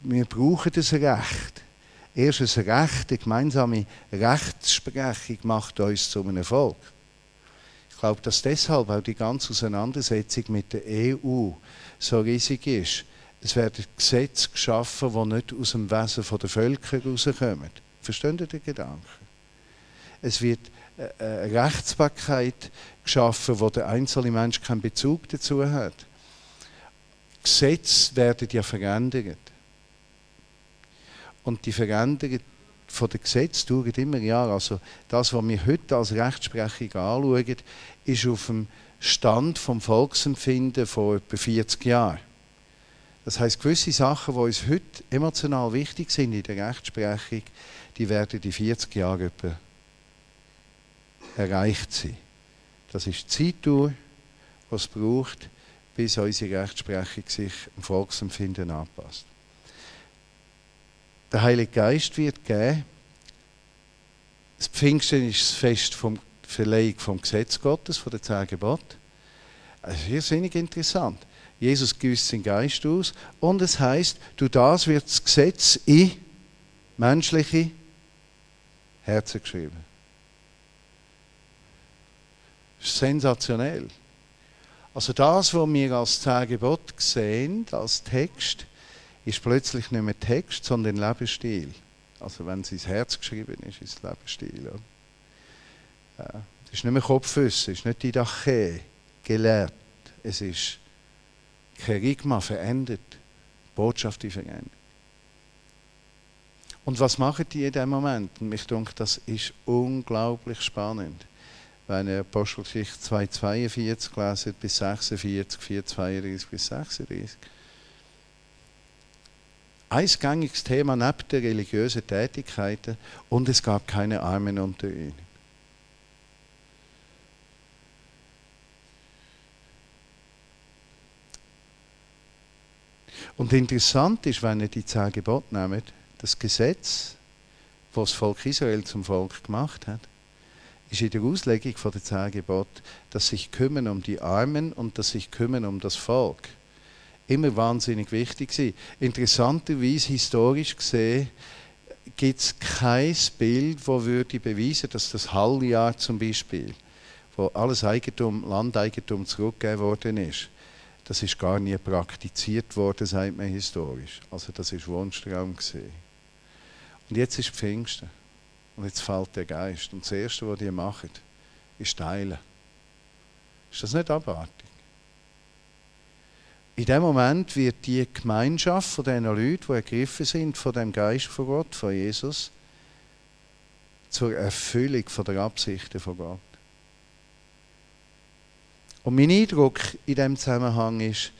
S3: Wir brauchen das Recht. Erst das Recht, die gemeinsame Rechtsprechung macht uns zu einem Volk. Glaube, dass deshalb auch die ganze Auseinandersetzung mit der EU so riesig ist. Es werden Gesetze geschaffen, die nicht aus dem Wesen der Völker herauskommen. Verstehen Sie den Gedanken? Es wird eine Rechtsbarkeit geschaffen, wo der einzelne Mensch keinen Bezug dazu hat. Gesetze werden ja verändert. Und die Veränderung von den Gesetzen dauert immer Jahre. Also das, was wir heute als Rechtsprechung anschauen, ist auf dem Stand vom Volksempfinden von etwa 40 Jahren. Das heißt, gewisse Sachen, die uns heute emotional wichtig sind in der Rechtsprechung, die werden in 40 Jahren etwa erreicht sein. Das ist die Zeitdauer, die es braucht, bis unsere Rechtsprechung sich dem Volksempfinden anpasst. Der Heilige Geist wird geben. Das Pfingsten ist das Fest vom Verleihung vom Gesetz Gottes, von der zehn Gebote. Das ist irrsinnig interessant. Jesus gießt seinen Geist aus und es heißt, du das wird das Gesetz in menschliche Herzen geschrieben. Sensationell. Also das, was wir als zehn Gebote sehen, als Text, ist plötzlich nicht mehr Text, sondern Lebensstil. Also wenn es ins Herz geschrieben ist, ist es Lebensstil. Ja. Es ist nicht mehr Kopfwissen, es ist nicht Didache, gelehrt. Es ist Kerigma, verändert. Botschaft, verändert. Und was machen die in dem Moment? Und mich denke, das ist unglaublich spannend. Wenn ihr Apostelgeschichte 2,42 lesen bis 46, 4,32 bis 36. Ein gängiges Thema neben der religiösen Tätigkeiten und es gab keine Armen unter ihnen. Und interessant ist, wenn ihr die zehn Gebote nehmt, das Gesetz, das das Volk Israel zum Volk gemacht hat, ist in der Auslegung von der zehn Gebote, dass sich kümmern um die Armen und dass sich kümmern um das Volk immer wahnsinnig wichtig war. Interessanterweise, historisch gesehen, gibt es kein Bild, das würde beweisen, dass das Halljahr zum Beispiel, wo alles Eigentum, Landeigentum zurückgegeben worden ist, das ist gar nie praktiziert worden, sagt man historisch. Also das ist Wunschtraum gesehen. Und jetzt ist Pfingsten. Und jetzt fällt der Geist. Und das Erste, was die machen, ist teilen. Ist das nicht abartig? In dem Moment wird die Gemeinschaft von diesen Leuten, die ergriffen sind von dem Geist von Gott, von Jesus, zur Erfüllung von der Absichten von Gott. Und mein Eindruck in diesem Zusammenhang ist,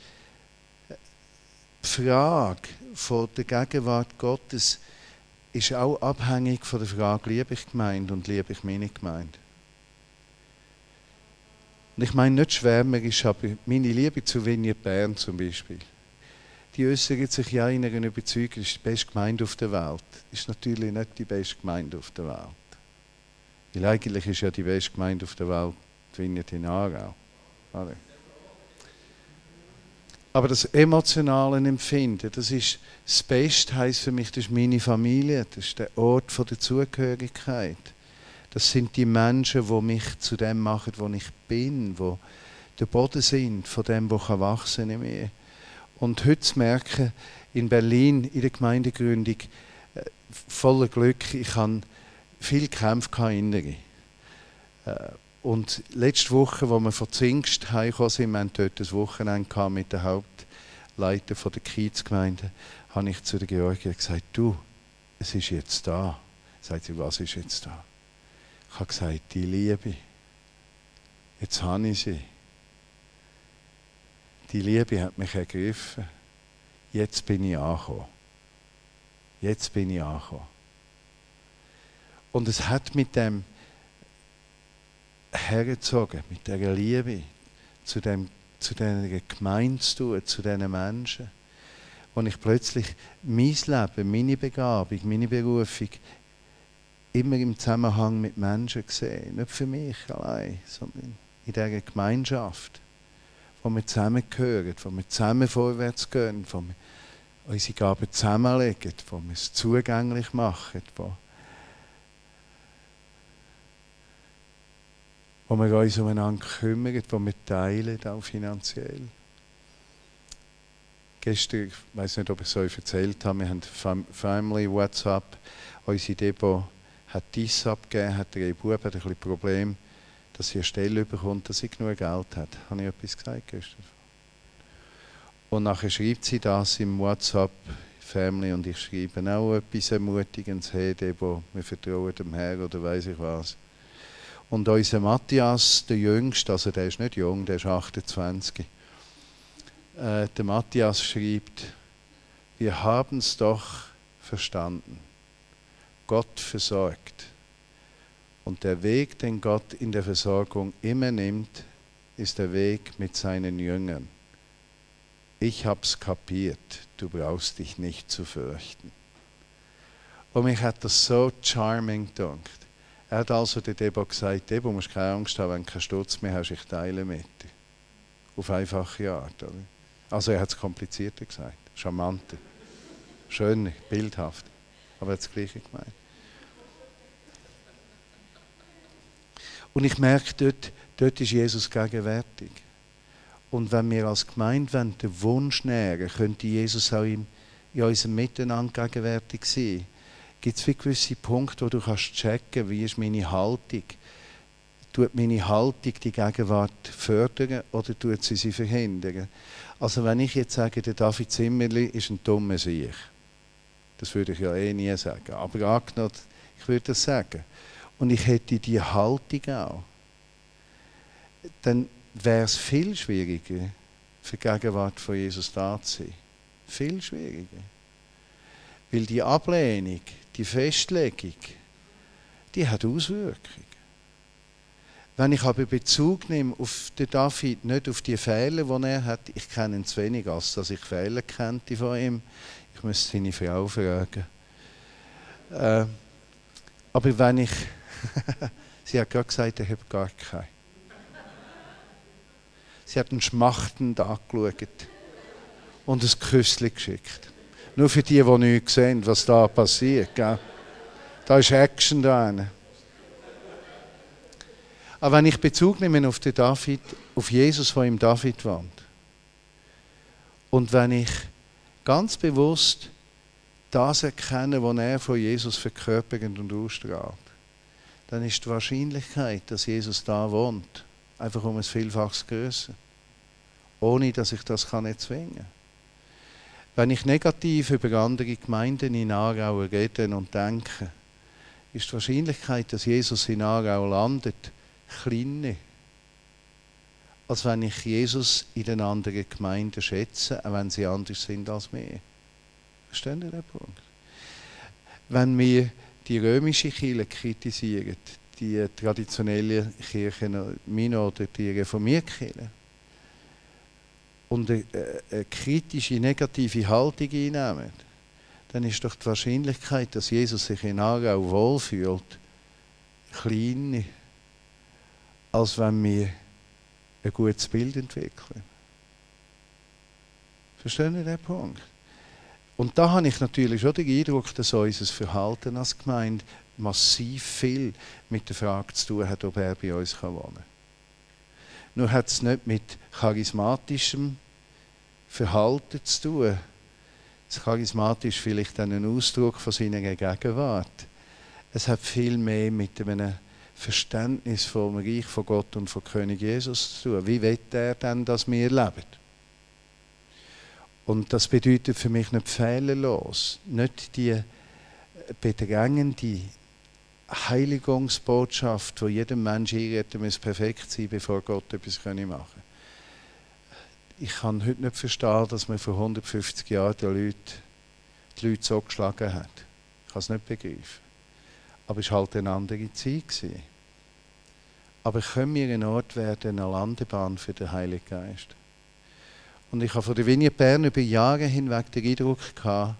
S3: die Frage von der Gegenwart Gottes ist auch abhängig von der Frage, liebe ich Gemeinde und liebe ich meine Gemeinde. Und ich meine nicht schwärmerisch, aber meine Liebe zu Vineyard Bern zum Beispiel, die äußert sich ja in einer Überzeugung, das ist die beste Gemeinde auf der Welt. Ist natürlich nicht die beste Gemeinde auf der Welt. Weil eigentlich ist ja die beste Gemeinde auf der Welt die Vineyard in Aarau. Aber das emotionale Empfinden, das ist das Beste, heisst für mich, das ist meine Familie, das ist der Ort der Zugehörigkeit. Das sind die Menschen, die mich zu dem machen, wo ich bin, wo der Boden sind von dem, was wachsen in mir. Und heute zu merken, in Berlin, in der Gemeindegründung, äh, voller Glück, ich habe viel Kämpfe innere. Und letzte Woche, wo wir von Zingst heimgekommen sind, wir hatten dort ein Wochenende mit den Hauptleitern der Kiezgemeinde, habe ich zu der Georgia gesagt, du, es ist jetzt da. Sagt sie, was ist jetzt da? Ich habe gesagt, die Liebe. Jetzt habe ich sie. Die Liebe hat mich ergriffen. Jetzt bin ich angekommen. Jetzt bin ich angekommen. Und es hat mit dem hergezogen, mit der Liebe zu, dem, zu dieser Gemeinde zu tun, zu diesen Menschen. Und ich plötzlich mein Leben, meine Begabung, meine Berufung immer im Zusammenhang mit Menschen gesehen. Nicht für mich allein, sondern in dieser Gemeinschaft, wo wir zusammengehören, wo wir zusammen vorwärts gehen, wo wir unsere Gaben zusammenlegen, wo wir es zugänglich machen, wo, wo wir uns umeinander kümmern, wo wir teilen, auch finanziell. Gestern, ich weiß nicht, ob ich es euch erzählt habe, wir haben Family WhatsApp, unsere Depot hat dies abgegeben, hat der Bub hat ein bisschen Problem, dass sie eine Stelle bekommt, dass sie genug Geld hat. Habe ich etwas gesagt gestern? Und nachher schreibt sie das im WhatsApp Family und ich schreibe auch etwas Ermutigendes, hey Debo, wir vertrauen dem Herrn oder weiß ich was. Und unser Matthias, der Jüngste, also der ist nicht jung, der ist 28, äh, der Matthias schreibt, wir haben es doch verstanden. Gott versorgt. Und der Weg, den Gott in der Versorgung immer nimmt, ist der Weg mit seinen Jüngern. Ich hab's kapiert, du brauchst dich nicht zu fürchten. Und mich hat das so charming gedacht. Er hat also der Debo gesagt, Debo, musst keine Angst haben, wenn du keinen Sturz mehr hast, ich teile mit dir. Auf einfache Art. Oder? Also er hat es komplizierter gesagt, charmanter, schöner, bildhaft. Aber er hat das Gleiche gemeint. Und ich merke, dort, dort ist Jesus gegenwärtig. Und wenn wir als Gemeinde den Wunsch nähren, könnte Jesus auch in, in unserem Miteinander gegenwärtig sein. Gibt es gewisse Punkte, wo du kannst checken, wie ist meine Haltung? Tut meine Haltung die Gegenwart fördern oder tut sie sie verhindern? Also wenn ich jetzt sage, der David Zimmerli ist ein dummer Sieg, das würde ich ja eh nie sagen, aber angenommen, ich würde das sagen, und ich hätte die Haltung auch, dann wäre es viel schwieriger, für die Gegenwart von Jesus da zu sein. Viel schwieriger. Weil die Ablehnung, die Festlegung, die hat Auswirkungen. Wenn ich aber Bezug nehme auf den David, nicht auf die Fehler, die er hat, ich kenne ihn zu wenig, als dass ich Fehler kannte von ihm. Ich müsste seine Frau fragen. Äh, aber wenn ich, sie hat gerade gesagt, ich habe gar keinen. Sie hat ihn schmachtend angeschaut und ein Küsschen geschickt. Nur für die, die nicht sehen, was da passiert. Gell? Da ist Action da. Aber wenn ich Bezug nehme auf den David, auf Jesus, der im David wohnt, und wenn ich ganz bewusst das erkenne, was er von Jesus verkörpert und ausstrahlt, dann ist die Wahrscheinlichkeit, dass Jesus da wohnt, einfach um ein Vielfaches größer. Ohne dass ich das kann erzwingen kann. Wenn ich negativ über andere Gemeinden in Aarau rede und denke, ist die Wahrscheinlichkeit, dass Jesus in Aarau landet, kleiner. Als wenn ich Jesus in den anderen Gemeinden schätze, auch wenn sie anders sind als mir. Verstehen Sie den Punkt? Wenn wir die römische Kirche kritisieren, die traditionelle Kirche, meine oder die reformierte Kirche, und eine, eine kritische, negative Haltung einnehmen, dann ist doch die Wahrscheinlichkeit, dass Jesus sich in Aarau wohlfühlt, klein, als wenn wir ein gutes Bild entwickeln. Verstehen Sie den Punkt? Und da habe ich natürlich schon den Eindruck, dass unser Verhalten als Gemeinde massiv viel mit der Frage zu tun hat, ob er bei uns wohnen kann. Nur hat es nicht mit charismatischem Verhalten zu tun. Das Charismatisch ist vielleicht ein Ausdruck von seiner Gegenwart. Es hat viel mehr mit einem Verständnis vom Reich von Gott und von König Jesus zu tun. Wie will er denn, dass wir leben? Und das bedeutet für mich nicht fehlerlos, nicht die bedrängende Heiligungsbotschaft, wo jedem Mensch einredet, muss perfekt sein, bevor Gott etwas machen kann. Ich kann heute nicht verstehen, dass man vor 150 Jahren die Leute, die Leute so geschlagen hat. Ich kann es nicht begreifen. Aber es war halt eine andere Zeit. Aber können wir ein Ort werden, eine Landebahn für den Heiligen Geist? Und ich habe von der Vignette Bern über Jahre hinweg den Eindruck gehabt,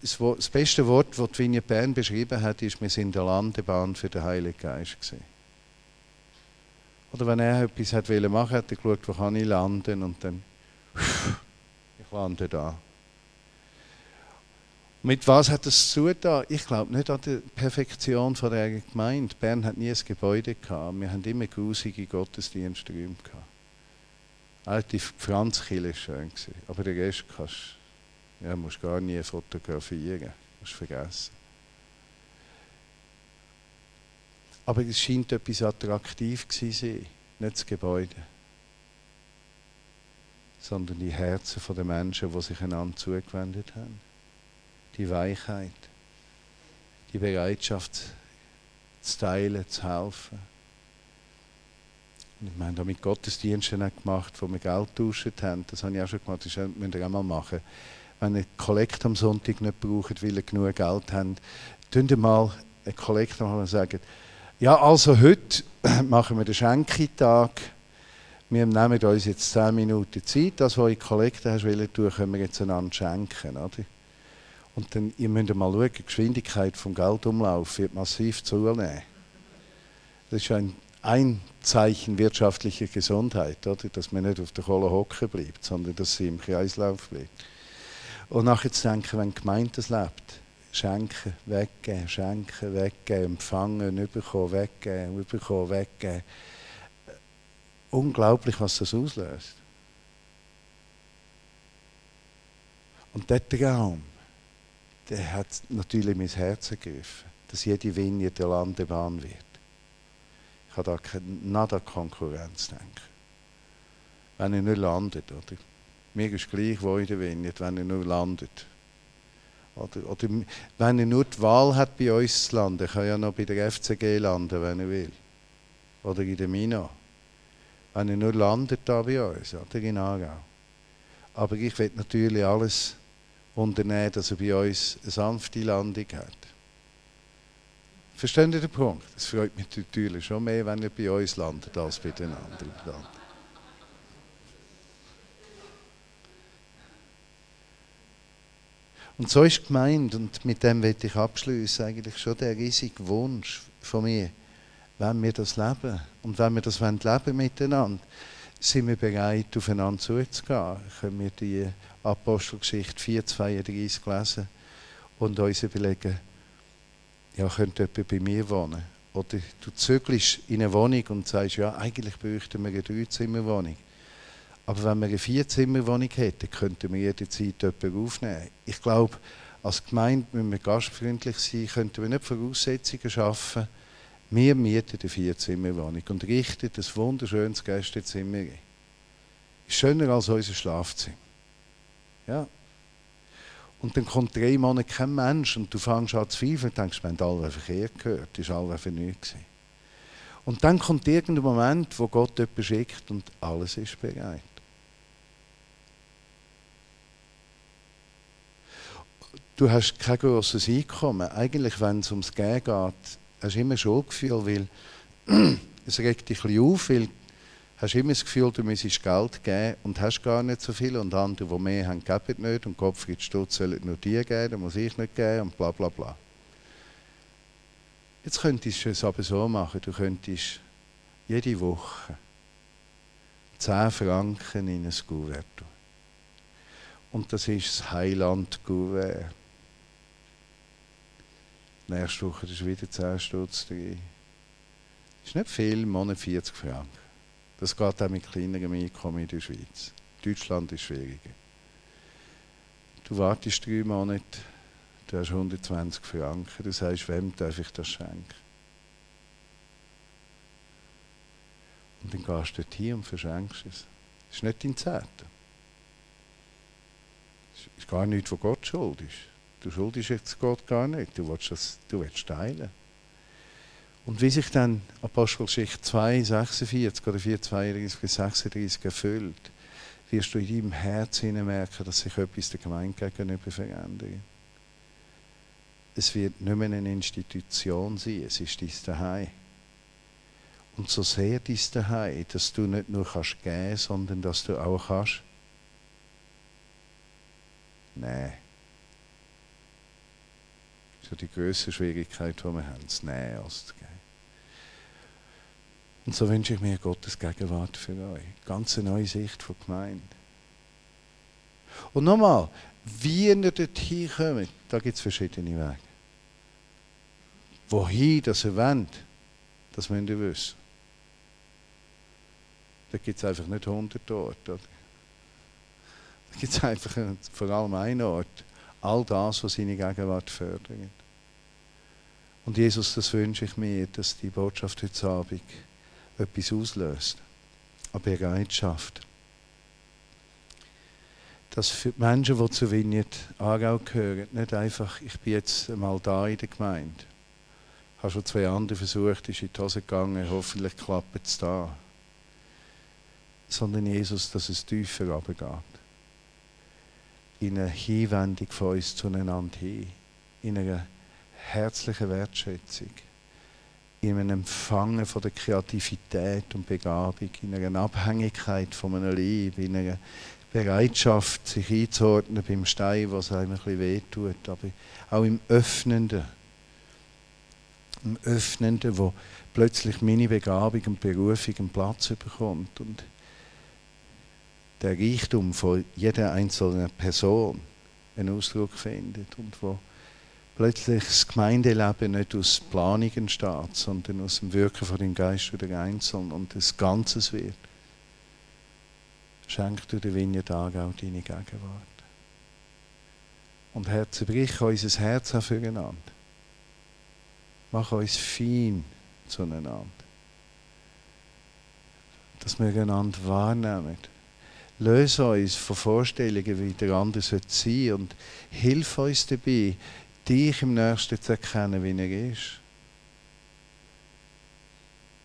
S3: das, beste Wort, das die Vignette Bern beschrieben hat, ist, wir sind eine Landebahn für den Heiligen Geist gewesen. Oder wenn er etwas hat machen hat er geschaut, wo kann ich landen und dann, ich lande da. Mit was hat das zu tun? Ich glaube nicht an die Perfektion von der Gemeinde. Bern hat nie ein Gebäude gehabt. Wir haben immer grusige Gottesdiensträume gehabt. Alte Franzkille war schön, aber der Rest kannst ja, musst gar nie fotografieren. Musst vergessen. Aber es scheint etwas attraktiv zu sein, nicht das Gebäude, sondern die Herzen der Menschen, die sich einander zugewendet haben. Die Weichheit, die Bereitschaft zu teilen, zu helfen. Und ich meine, da mit Gottesdiensten gemacht, wo wir Geld getauscht haben, das habe ich auch schon gemacht, das müsst ihr auch mal machen. Wenn ihr Kollekt am Sonntag nicht braucht, weil ihr genug Geld habt, tun ihr mal einen Kollekt machen und sagen, ja, also heute machen wir den Schenkitag. Wir nehmen uns jetzt 10 Minuten Zeit. Das, was ich Kollekte hast, wollen tun, können wir jetzt einander schenken. Oder? Und dann, ihr müsst mal schauen, die Geschwindigkeit des Geldumlaufs wird massiv zunehmen. Das ist ein, ein Zeichen wirtschaftlicher Gesundheit, oder? dass man nicht auf der Kohle hocken bleibt, sondern dass sie im Kreislauf bleibt. Und nachher zu denken, wenn die Gemeinde das lebt, Schenken, weggeben, schenken, weggeben, empfangen, überkommen, weggeben, überkommen, weggeben. Unglaublich, was das auslöst. Und der Traum, der hat natürlich mein Herz ergriffen, dass jede Vinie der Landebahn wird. Ich habe da keine Konkurrenz denken. Wenn er nicht landet, oder? Mir ist gleich, wo der Vinie, wenn er nur landet. Oder, oder wenn er nur die Wahl hat, bei uns zu landen, kann er ja noch bei der FCG landen, wenn er will. Oder in der Mina. Wenn er nur landet da bei uns, oder in Aargau. Aber ich will natürlich alles unternehmen, dass er bei uns eine sanfte Landung hat. Verstehen Sie den Punkt? Es freut mich natürlich schon mehr, wenn er bei uns landet, als bei den anderen Und so ist gemeint, und mit dem will ich abschließen, eigentlich schon der riesige Wunsch von mir, wenn wir das leben und wenn wir das leben wollen miteinander, sind wir bereit, aufeinander zuzugehen. Können wir die Apostelgeschichte 4,32 lesen und uns überlegen, ja, könnte jemand bei mir wohnen? Oder du zügelst in eine Wohnung und sagst, ja, eigentlich bräuchten wir eine Dreizimmerwohnung. Aber wenn wir eine Vierzimmerwohnung hätten, könnten wir jederzeit jemanden aufnehmen. Ich glaube, als Gemeinde müssen wir gastfreundlich sein, könnten wir nicht Voraussetzungen schaffen. Wir mieten eine Vierzimmerwohnung und richten ein wunderschönes Gästezimmer ein. Ist schöner als unser Schlafzimmer. Ja. Und dann kommt drei Monate kein Mensch und du fängst an zu zweifeln und denkst, wir haben alle verkehrt gehört, das war alle einfach nichts. Und dann kommt irgendein Moment, wo Gott jemanden schickt und alles ist bereit. Du hast kein grosses Einkommen. Eigentlich, wenn es ums Gehen geht, hast du immer Schuldgefühl, weil es regt dich ein bisschen auf, weil hast immer das Gefühl, du müsstest Geld geben und hast gar nicht so viel und andere, die mehr haben, geben nicht und Gottfried Stutz sollen nur die geben, dann muss ich nicht geben und bla bla bla. Jetzt könntest du es aber so machen, du könntest jede Woche 10 Franken in ein Gouverne tun. Und das ist das Heiland-Gouverne. Nächste Woche ist wieder 10 Stutz. Das ist nicht viel, im Monat 40 Franken. Das geht auch mit kleinerem Einkommen in der Schweiz. Deutschland ist schwieriger. Du wartest drei Monate, du hast 120 Franken, du sagst, wem darf ich das schenken? Und dann gehst du hier und verschenkst es. Das ist nicht dein Zehnter. Das ist gar nichts, wo Gott schuld ist. Du schuldest jetzt Gott gar nicht, du willst, das, du willst teilen. Und wie sich dann Apostelgeschichte 2, 46 oder 4, 32 bis 36 erfüllt, wirst du in deinem Herzen merken, dass sich etwas der Gemeinde gegenüber verändert. Es wird nicht mehr eine Institution sein, es ist dein Daheim. Und so sehr dein Daheim, dass du nicht nur kannst geben, sondern dass du auch kannst. Nein so die größte Schwierigkeit, die wir haben, zu nehmen als zu geben. Und so wünsche ich mir Gottes Gegenwart für euch. Ganz eine neue Sicht von Gemeinde. Und nochmal, wie ihr dorthin kommt, da gibt es verschiedene Wege. Wohin das ihr wollt, das müsst ihr wissen. Da gibt es einfach nicht 100 Orte. Da gibt es einfach vor allem einen Ort. All das, was seine Gegenwart fördert. Und Jesus, das wünsche ich mir, dass die Botschaft heute Abend etwas auslöst. Eine Bereitschaft. Dass für die Menschen, die zu Vignette Aargau gehören, nicht einfach, ich bin jetzt mal da in der Gemeinde. Habe schon zwei andere versucht, ist in die Hose gegangen, hoffentlich klappt es da. Sondern Jesus, dass es tiefer runtergeht. In einer Hinwendung von uns zueinander hin. In einer herzlichen Wertschätzung. In einem Empfangen von der Kreativität und Begabung. In einer Abhängigkeit von einer Liebe. In einer Bereitschaft, sich einzuordnen beim Stein, was einem ein bisschen wehtut. Aber auch im Öffnenden im Öffnenden, wo plötzlich meine Begabung und Berufung einen Platz bekommt und der Reichtum von jeder einzelnen Person einen Ausdruck findet und wo plötzlich das Gemeindeleben nicht aus Planung entsteht, sondern aus dem Wirken von dem Geist oder Einzelnen und des Ganzes wird. Schenk du den Vineyard auch deine Gegenwart. Und Herr, zerbrich unser Herz aufeinander. Mach uns fein zueinander. Dass wir einander wahrnehmen. Löse uns von Vorstellungen, wie der andere sein sollte und hilf uns dabei, dich im Nächsten zu erkennen, wie er ist.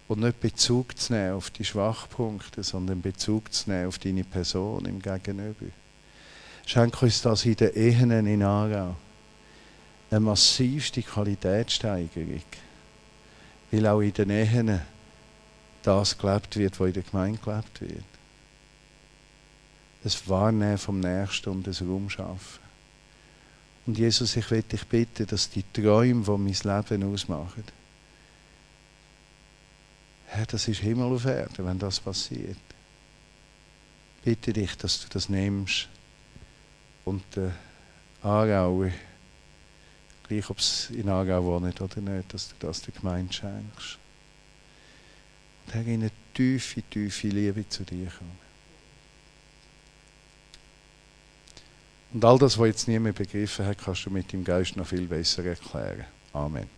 S3: Und nicht Bezug zu nehmen auf die Schwachpunkte, sondern Bezug zu nehmen auf deine Person im Gegenüber. Schenk uns das in den Ehen in Aarau eine massivste Qualitätssteigerung. Weil auch in den Ehen das gelebt wird, was in der Gemeinde gelebt wird. Das Wahrnehmen vom Nächsten und das Raum schaffen. Und Jesus, ich will dich bitten, dass die Träume, die mein Leben ausmachen, Herr, das ist Himmel auf Erde, wenn das passiert. Bitte dich, dass du das nimmst und der Aarauer gleich ob es in Aargau wohnt oder nicht, dass du das der Gemeinde schenkst. Und Herr, in eine tiefe, tiefe Liebe zu dir kommen. Und all das, was jetzt niemand begriffen hat, kannst du mit dem Geist noch viel besser erklären. Amen.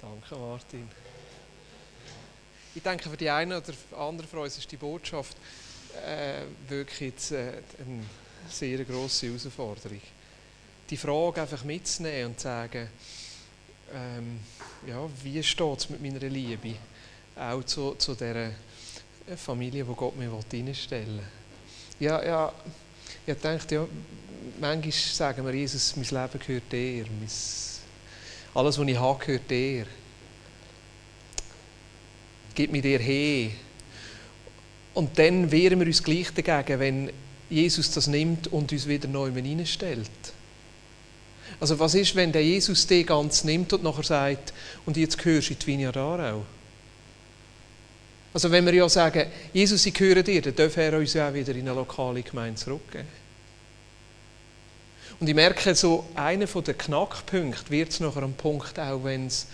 S5: Danke, Martin. Ich denke, für die eine oder andere von uns ist die Botschaft äh, wirklich jetzt, äh, eine sehr grosse Herausforderung. Die Frage einfach mitzunehmen und zu sagen, ähm, ja, wie steht es mit meiner Liebe? Auch zu, zu dieser Familie, die Gott mir reinstellen will. Ja, ja, ich denke, ja, manchmal sagen wir, Jesus, mein Leben gehört dir. alles, was ich habe, gehört dir. Gib mir dir her. Und dann wehren wir uns gleich dagegen, wenn Jesus das nimmt und uns wieder neu hineinstellt. Also was ist, wenn der Jesus den ganz nimmt und nachher sagt, und jetzt gehörst du in die Vineyard Aarau? Also wenn wir ja sagen, Jesus, ich gehöre dir, dann darf er uns ja auch wieder in eine lokale Gemeinde zurückgeben. Und ich merke, so einer der Knackpunkte wird es nachher am Punkt, auch wenn es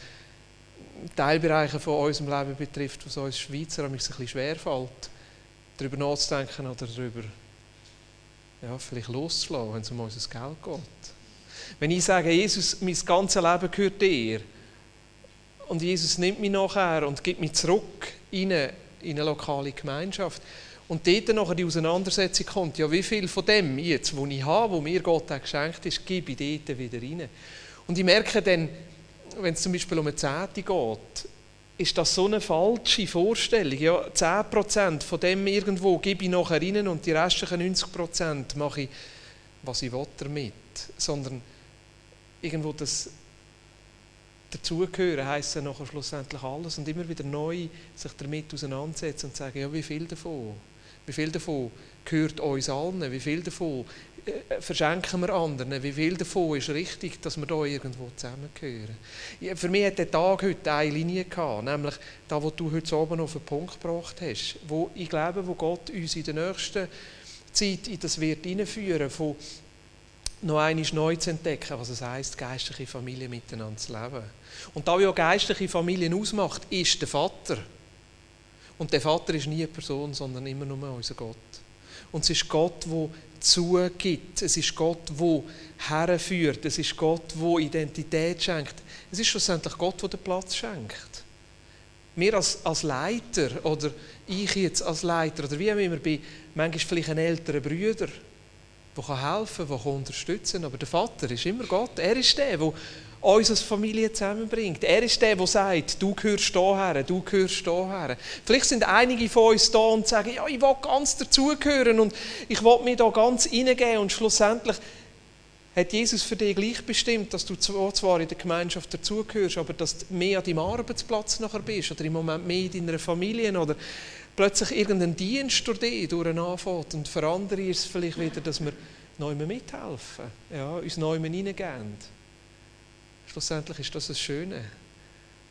S5: Teilbereiche von unserem Leben betrifft, was uns Schweizer ein bisschen schwerfällt, darüber nachzudenken oder darüber ja, vielleicht loszulassen, wenn es um unser Geld geht. Wenn ich sage, Jesus, mein ganzes Leben gehört dir, und Jesus nimmt mich nachher und gibt mich zurück in eine, in eine lokale Gemeinschaft, und dort nachher die Auseinandersetzung kommt, ja, wie viel von dem jetzt, was ich habe, wo mir Gott geschenkt ist, gebe ich dort wieder rein. Und ich merke dann, wenn es zum Beispiel um eine Zehnte geht, ist das so eine falsche Vorstellung. Ja, 10% von dem irgendwo gebe ich nachher rein und die restlichen 90% mache ich, was ich will damit. Sondern irgendwo das dazugehören heisst ja nachher schlussendlich alles und immer wieder neu sich damit auseinandersetzen und sagen, ja, wie viel davon? Wie viel davon gehört uns allen? Wie viel davon äh, verschenken wir anderen? Wie viel davon ist richtig, dass wir da irgendwo zusammengehören? Für mich hat der Tag heute eine Linie gehabt, nämlich da, wo du heute oben auf den Punkt gebracht hast, wo ich glaube, wo Gott uns in der nächsten Zeit in das wird hineinführen, von noch einmal neu zu entdecken, was es heisst, geistliche Familie miteinander zu leben. Und da, wie geistliche Familien ausmacht, ist der Vater. Und der Vater ist nie eine Person, sondern immer nur unser Gott. Und es ist Gott, der zugibt. Es ist Gott, der herführt. Es ist Gott, der Identität schenkt. Es ist schlussendlich Gott, der den Platz schenkt. Wir als, als Leiter oder ich jetzt als Leiter oder wie auch immer, bei manchmal vielleicht einen älteren Brüder, der helfen kann, der unterstützen kann. Aber der Vater ist immer Gott. Er ist der, der uns als Familie zusammenbringt. Er ist der, der sagt, du gehörst hierher, du gehörst hierher. Vielleicht sind einige von uns da und sagen, ja, ich will ganz dazugehören und ich will mich da ganz hineingeben und schlussendlich hat Jesus für dich gleich bestimmt, dass du zwar in der Gemeinschaft dazugehörst, aber dass du mehr an deinem Arbeitsplatz nachher bist oder im Moment mehr in deiner Familie oder plötzlich irgendein Dienst durch dich durch anfängt. Und für andere ist es vielleicht wieder, dass wir neu mithelfen, ja, uns neu hineingeben. Schlussendlich ist das das Schöne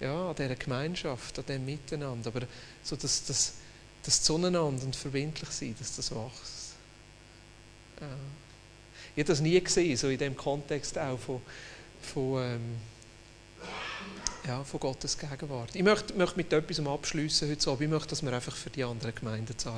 S5: ja, an dieser Gemeinschaft, an diesem Miteinander. Aber so dass das, das Zueinander und verbindlich sein, dass das wächst. Ja. Ich habe das nie gesehen, so in dem Kontext auch von, von, ähm, ja, von Gottes Gegenwart. Ich möchte, möchte mit etwas abschließen heute Abend. Ich möchte, dass wir einfach für die anderen Gemeinden zu.